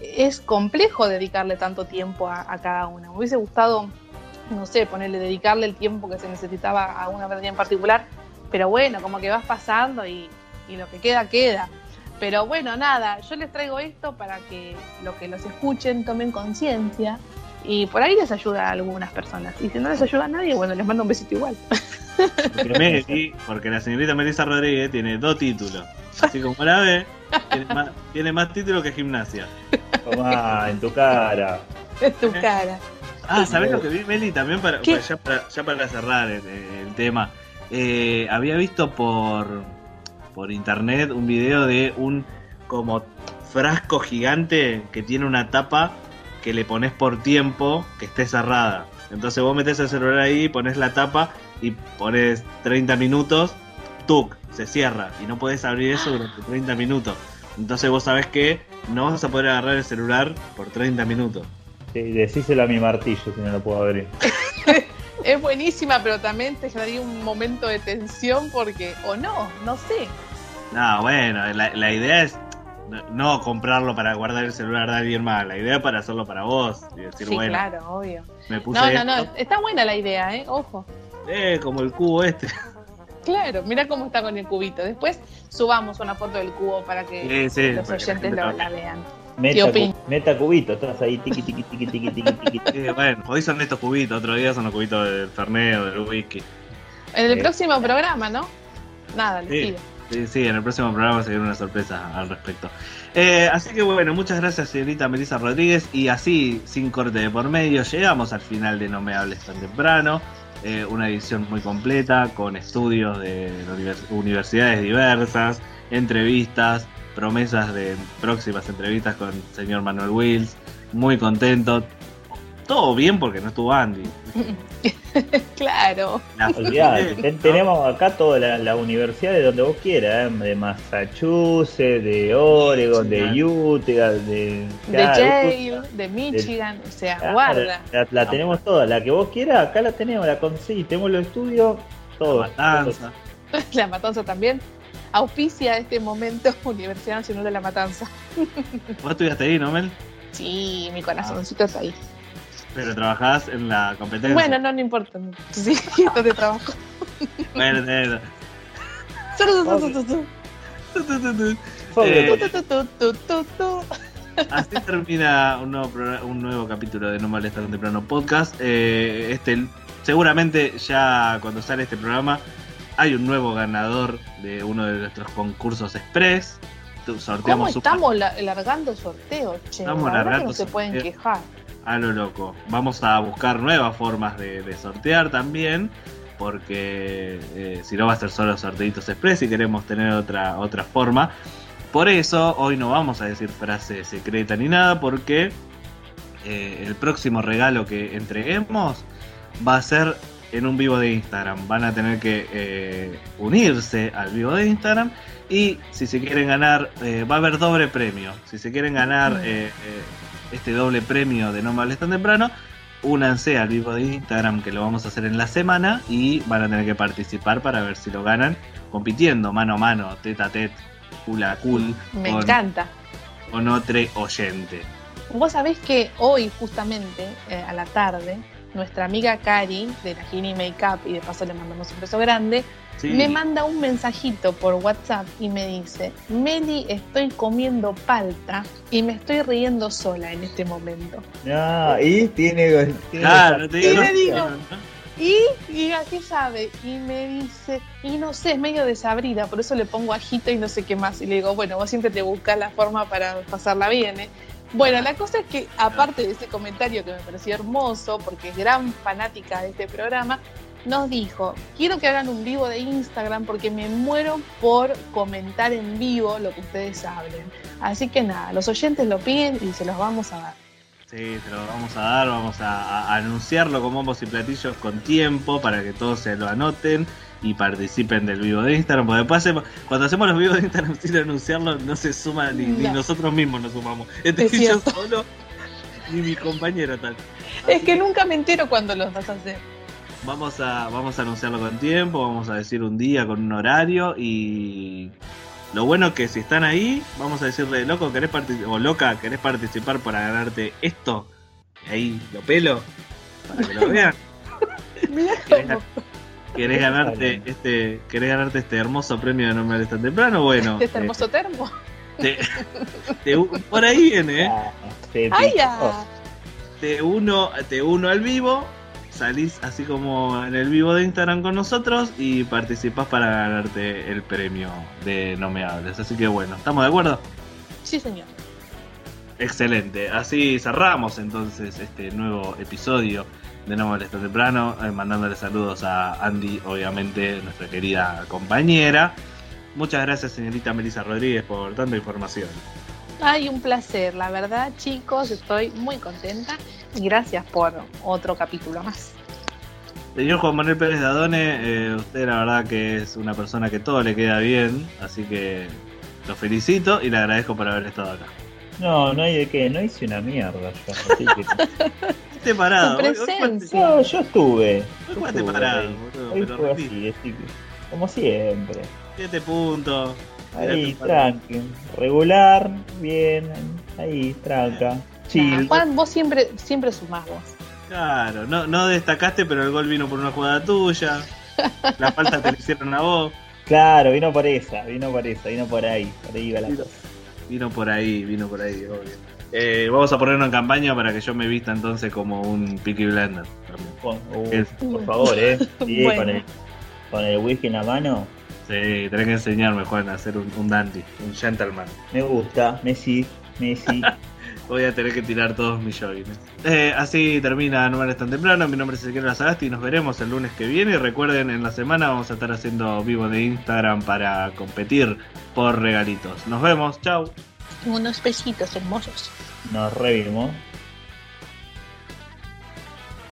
Speaker 2: es complejo dedicarle tanto tiempo a, a cada una. Me hubiese gustado, no sé, ponerle, dedicarle el tiempo que se necesitaba a una materia en particular, pero bueno, como que vas pasando y, y lo que queda, queda. Pero bueno, nada, yo les traigo esto para que los que los escuchen tomen conciencia y por ahí les ayuda a algunas personas. Y si no les ayuda a nadie, bueno, les mando un besito igual.
Speaker 4: Porque, Meli, porque la señorita Melissa Rodríguez tiene dos títulos. Así como la ve, tiene más, tiene más títulos que gimnasia.
Speaker 6: Tomá, en tu cara.
Speaker 2: En tu cara.
Speaker 4: Ah, ¿sabés lo que vi, Meli? También para, ya, para, ya para cerrar el, el tema. Eh, había visto por, por internet un video de un como frasco gigante que tiene una tapa que le pones por tiempo que esté cerrada. Entonces vos metes el celular ahí, pones la tapa y pones 30 minutos, tuk, se cierra y no podés abrir eso durante 30 minutos. Entonces vos sabés que no vas a poder agarrar el celular por 30 minutos.
Speaker 6: Sí, decíselo a mi martillo si no lo puedo abrir.
Speaker 2: Es buenísima, pero también te daría un momento de tensión porque, o no, no sé.
Speaker 4: No, bueno, la, la idea es no- comprarlo para guardar el celular de alguien más, la idea es para hacerlo para vos y decir,
Speaker 2: sí,
Speaker 4: bueno,
Speaker 2: claro, obvio.
Speaker 4: me puse
Speaker 2: No, no, no, está buena la idea, ¿eh? Ojo.
Speaker 4: eh, como el cubo este.
Speaker 2: Claro, mira cómo está con el cubito. Después subamos una foto del cubo para que
Speaker 4: Sí, sí,
Speaker 2: los
Speaker 4: para que la
Speaker 2: oyentes lo, la
Speaker 4: vea.
Speaker 2: vean.
Speaker 6: Meta,
Speaker 2: ¿Qué opin-
Speaker 6: cu- meta cubito, estás ahí tiqui tiqui tiqui tiqui tiqui tiqui.
Speaker 4: Eh, bueno, hoy son estos cubitos, otro día son los cubitos del Fernet o del whisky.
Speaker 2: En el
Speaker 4: Eh.
Speaker 2: próximo programa, ¿no? Nada, les
Speaker 4: Sí.
Speaker 2: pido.
Speaker 4: Sí, sí, en el próximo programa se viene una sorpresa al respecto. Eh, así que bueno, muchas gracias señorita Melissa Rodríguez y así, sin corte de por medio, llegamos al final de No me hables tan temprano. Eh, una edición muy completa con estudios de univers- universidades diversas, entrevistas, promesas de próximas entrevistas con el señor Manuel Wills. Muy contento. Todo bien porque no estuvo Andy.
Speaker 2: claro.
Speaker 4: La-
Speaker 6: Olvidate, ten- tenemos acá toda la, la universidad de donde vos quieras, ¿eh? de Massachusetts, de Oregon, de Utah, de,
Speaker 2: De
Speaker 6: claro,
Speaker 2: Yale, de Michigan, o sea,
Speaker 6: claro,
Speaker 2: guarda.
Speaker 6: La, la tenemos toda, la que vos quieras, acá la tenemos, la conseguís, tenemos los estudios, todo.
Speaker 4: Matanza.
Speaker 2: La Matanza también. Auspicia este momento Universidad Nacional de la Matanza.
Speaker 4: Vos estudiaste ahí, ¿no, Mel?
Speaker 2: Sí, mi corazoncito está ahí.
Speaker 4: Pero trabajás en la competencia.
Speaker 2: Bueno, no, no importa. Sí, donde trabajo.
Speaker 4: Bueno, bueno.
Speaker 2: Eh.
Speaker 4: Así termina un nuevo, programa- un nuevo capítulo de No Molesta tan temprano podcast. Eh, este, seguramente ya cuando sale este programa hay un nuevo ganador de uno de nuestros concursos express.
Speaker 2: ¿Cómo
Speaker 4: Sorteamos un-
Speaker 2: estamos la- largando sorteos, che?
Speaker 4: Estamos
Speaker 2: La
Speaker 4: largando
Speaker 2: no se pueden quejar.
Speaker 4: A lo loco. Vamos a buscar nuevas formas de, de sortear también. Porque eh, si no va a ser solo sorteitos express y queremos tener otra, otra forma. Por eso hoy no vamos a decir frase secreta ni nada. Porque eh, el próximo regalo que entreguemos va a ser en un vivo de Instagram. Van a tener que eh, unirse al vivo de Instagram. Y si se quieren ganar, eh, va a haber doble premio. Si se quieren ganar eh, este doble premio de No Me Hables Tan Temprano, únanse al vivo de Instagram que lo vamos a hacer en la semana y van a tener que participar para ver si lo ganan compitiendo mano a mano, tete a tete, cool a cool,
Speaker 2: Me
Speaker 4: con,
Speaker 2: encanta.
Speaker 4: con otro oyente.
Speaker 2: Vos sabés que hoy, justamente, eh, a la tarde, nuestra amiga Cari, de la Gini Makeup, y de paso le mandamos un beso grande,
Speaker 4: Sí.
Speaker 2: me manda un mensajito por WhatsApp y me dice, Meli, estoy comiendo palta y me estoy riendo sola en este momento.
Speaker 6: Ah, y tiene. tiene
Speaker 4: Claro, te
Speaker 2: Y
Speaker 4: digo,
Speaker 2: le digo, y diga, ¿qué sabe? Y me dice, y no sé, es medio desabrida, por eso le pongo ajito y no sé qué más. Y le digo, bueno, vos siempre te buscas la forma para pasarla bien, ¿eh? Bueno, la cosa es que, aparte de ese comentario que me pareció hermoso, porque es gran fanática de este programa, nos dijo, quiero que hagan un vivo de Instagram porque me muero por comentar en vivo lo que ustedes hablen. Así que nada, los oyentes lo piden y se los vamos a dar.
Speaker 4: Sí, se lo vamos a dar, vamos a, a anunciarlo con bombos y platillos con tiempo para que todos se lo anoten y participen del vivo de Instagram. Porque después hacemos- cuando hacemos los vivos de Instagram sin anunciarlo, no se suma ni, ni
Speaker 2: No.
Speaker 4: nosotros mismos nos sumamos. Este
Speaker 2: Es
Speaker 4: yo solo, ni mi compañero tal.
Speaker 2: Es que nunca me entero cuando los vas a hacer.
Speaker 4: Vamos a, vamos a anunciarlo con tiempo, vamos a decir un día con un horario y lo bueno es que si están ahí, vamos a decirle, loco, ¿querés participar? O loca, ¿querés participar para ganarte esto? Ahí lo pelo, para que lo vean.
Speaker 2: Mira
Speaker 4: ¿Querés, gan- querés ganarte este, querés ganarte este hermoso premio de No me hables tan temprano? Bueno,
Speaker 2: este
Speaker 4: eh,
Speaker 2: hermoso termo.
Speaker 4: te- te- por ahí viene, ¿eh?
Speaker 2: ¡Ay, ya!
Speaker 4: te uno, te uno al vivo, salís así como en el vivo de Instagram con nosotros y participás para ganarte el premio de No Me Hables. Así que bueno, ¿estamos de acuerdo?
Speaker 2: Sí, señor.
Speaker 4: Excelente. Así cerramos entonces este nuevo episodio de No tan temprano, eh, mandándole saludos a Andy, obviamente, nuestra querida compañera. Muchas gracias, señorita Melissa Rodríguez, por tanta información.
Speaker 2: Ay, un placer, la verdad, chicos, estoy muy contenta y gracias por otro capítulo más.
Speaker 4: Señor Juan Manuel Pérez de Adone, eh, usted la verdad que es una persona que todo le queda bien, así que lo felicito y le agradezco por haber estado acá.
Speaker 6: No, no hay de qué, no hice una mierda yo. Así que...
Speaker 4: Esté parado.
Speaker 2: Tu
Speaker 4: hoy- hoy.
Speaker 6: No, yo estuve.
Speaker 4: Hoy
Speaker 6: yo estuve
Speaker 4: parado, boludo,
Speaker 6: Hoy
Speaker 4: pero
Speaker 6: fue así, así que, como siempre.
Speaker 4: Siete puntos.
Speaker 6: Ahí, tranqui. Regular, bien, ahí, tranca.
Speaker 2: Nah,
Speaker 6: Chill.
Speaker 2: Juan, vos siempre, siempre sumás vos.
Speaker 4: Claro, no, no destacaste, pero el gol vino por una jugada tuya. La falta te la hicieron a vos.
Speaker 6: Claro, vino por esa, vino por esa, vino por ahí, por ahí iba la cosa.
Speaker 4: Vino por ahí, vino por ahí, obvio. Eh, vamos a ponerlo en campaña para que yo me vista entonces como un Peaky Blender.
Speaker 6: uh, por favor, eh. Sí,
Speaker 2: Bueno.
Speaker 6: con, el, con el whisky en la mano.
Speaker 4: Sí, tenés que enseñarme, Juan, a ser un, un dandy, un gentleman.
Speaker 6: Me gusta, Messi, Messi.
Speaker 4: Voy a tener que tirar todos mis joggings. Eh, así termina No Vales tan temprano. Mi nombre es Ezequiel Lazagasti y nos veremos el lunes que viene. Y recuerden, en la semana vamos a estar haciendo vivo de Instagram para competir por regalitos. Nos vemos, chau.
Speaker 2: Unos besitos hermosos.
Speaker 6: Nos revimos.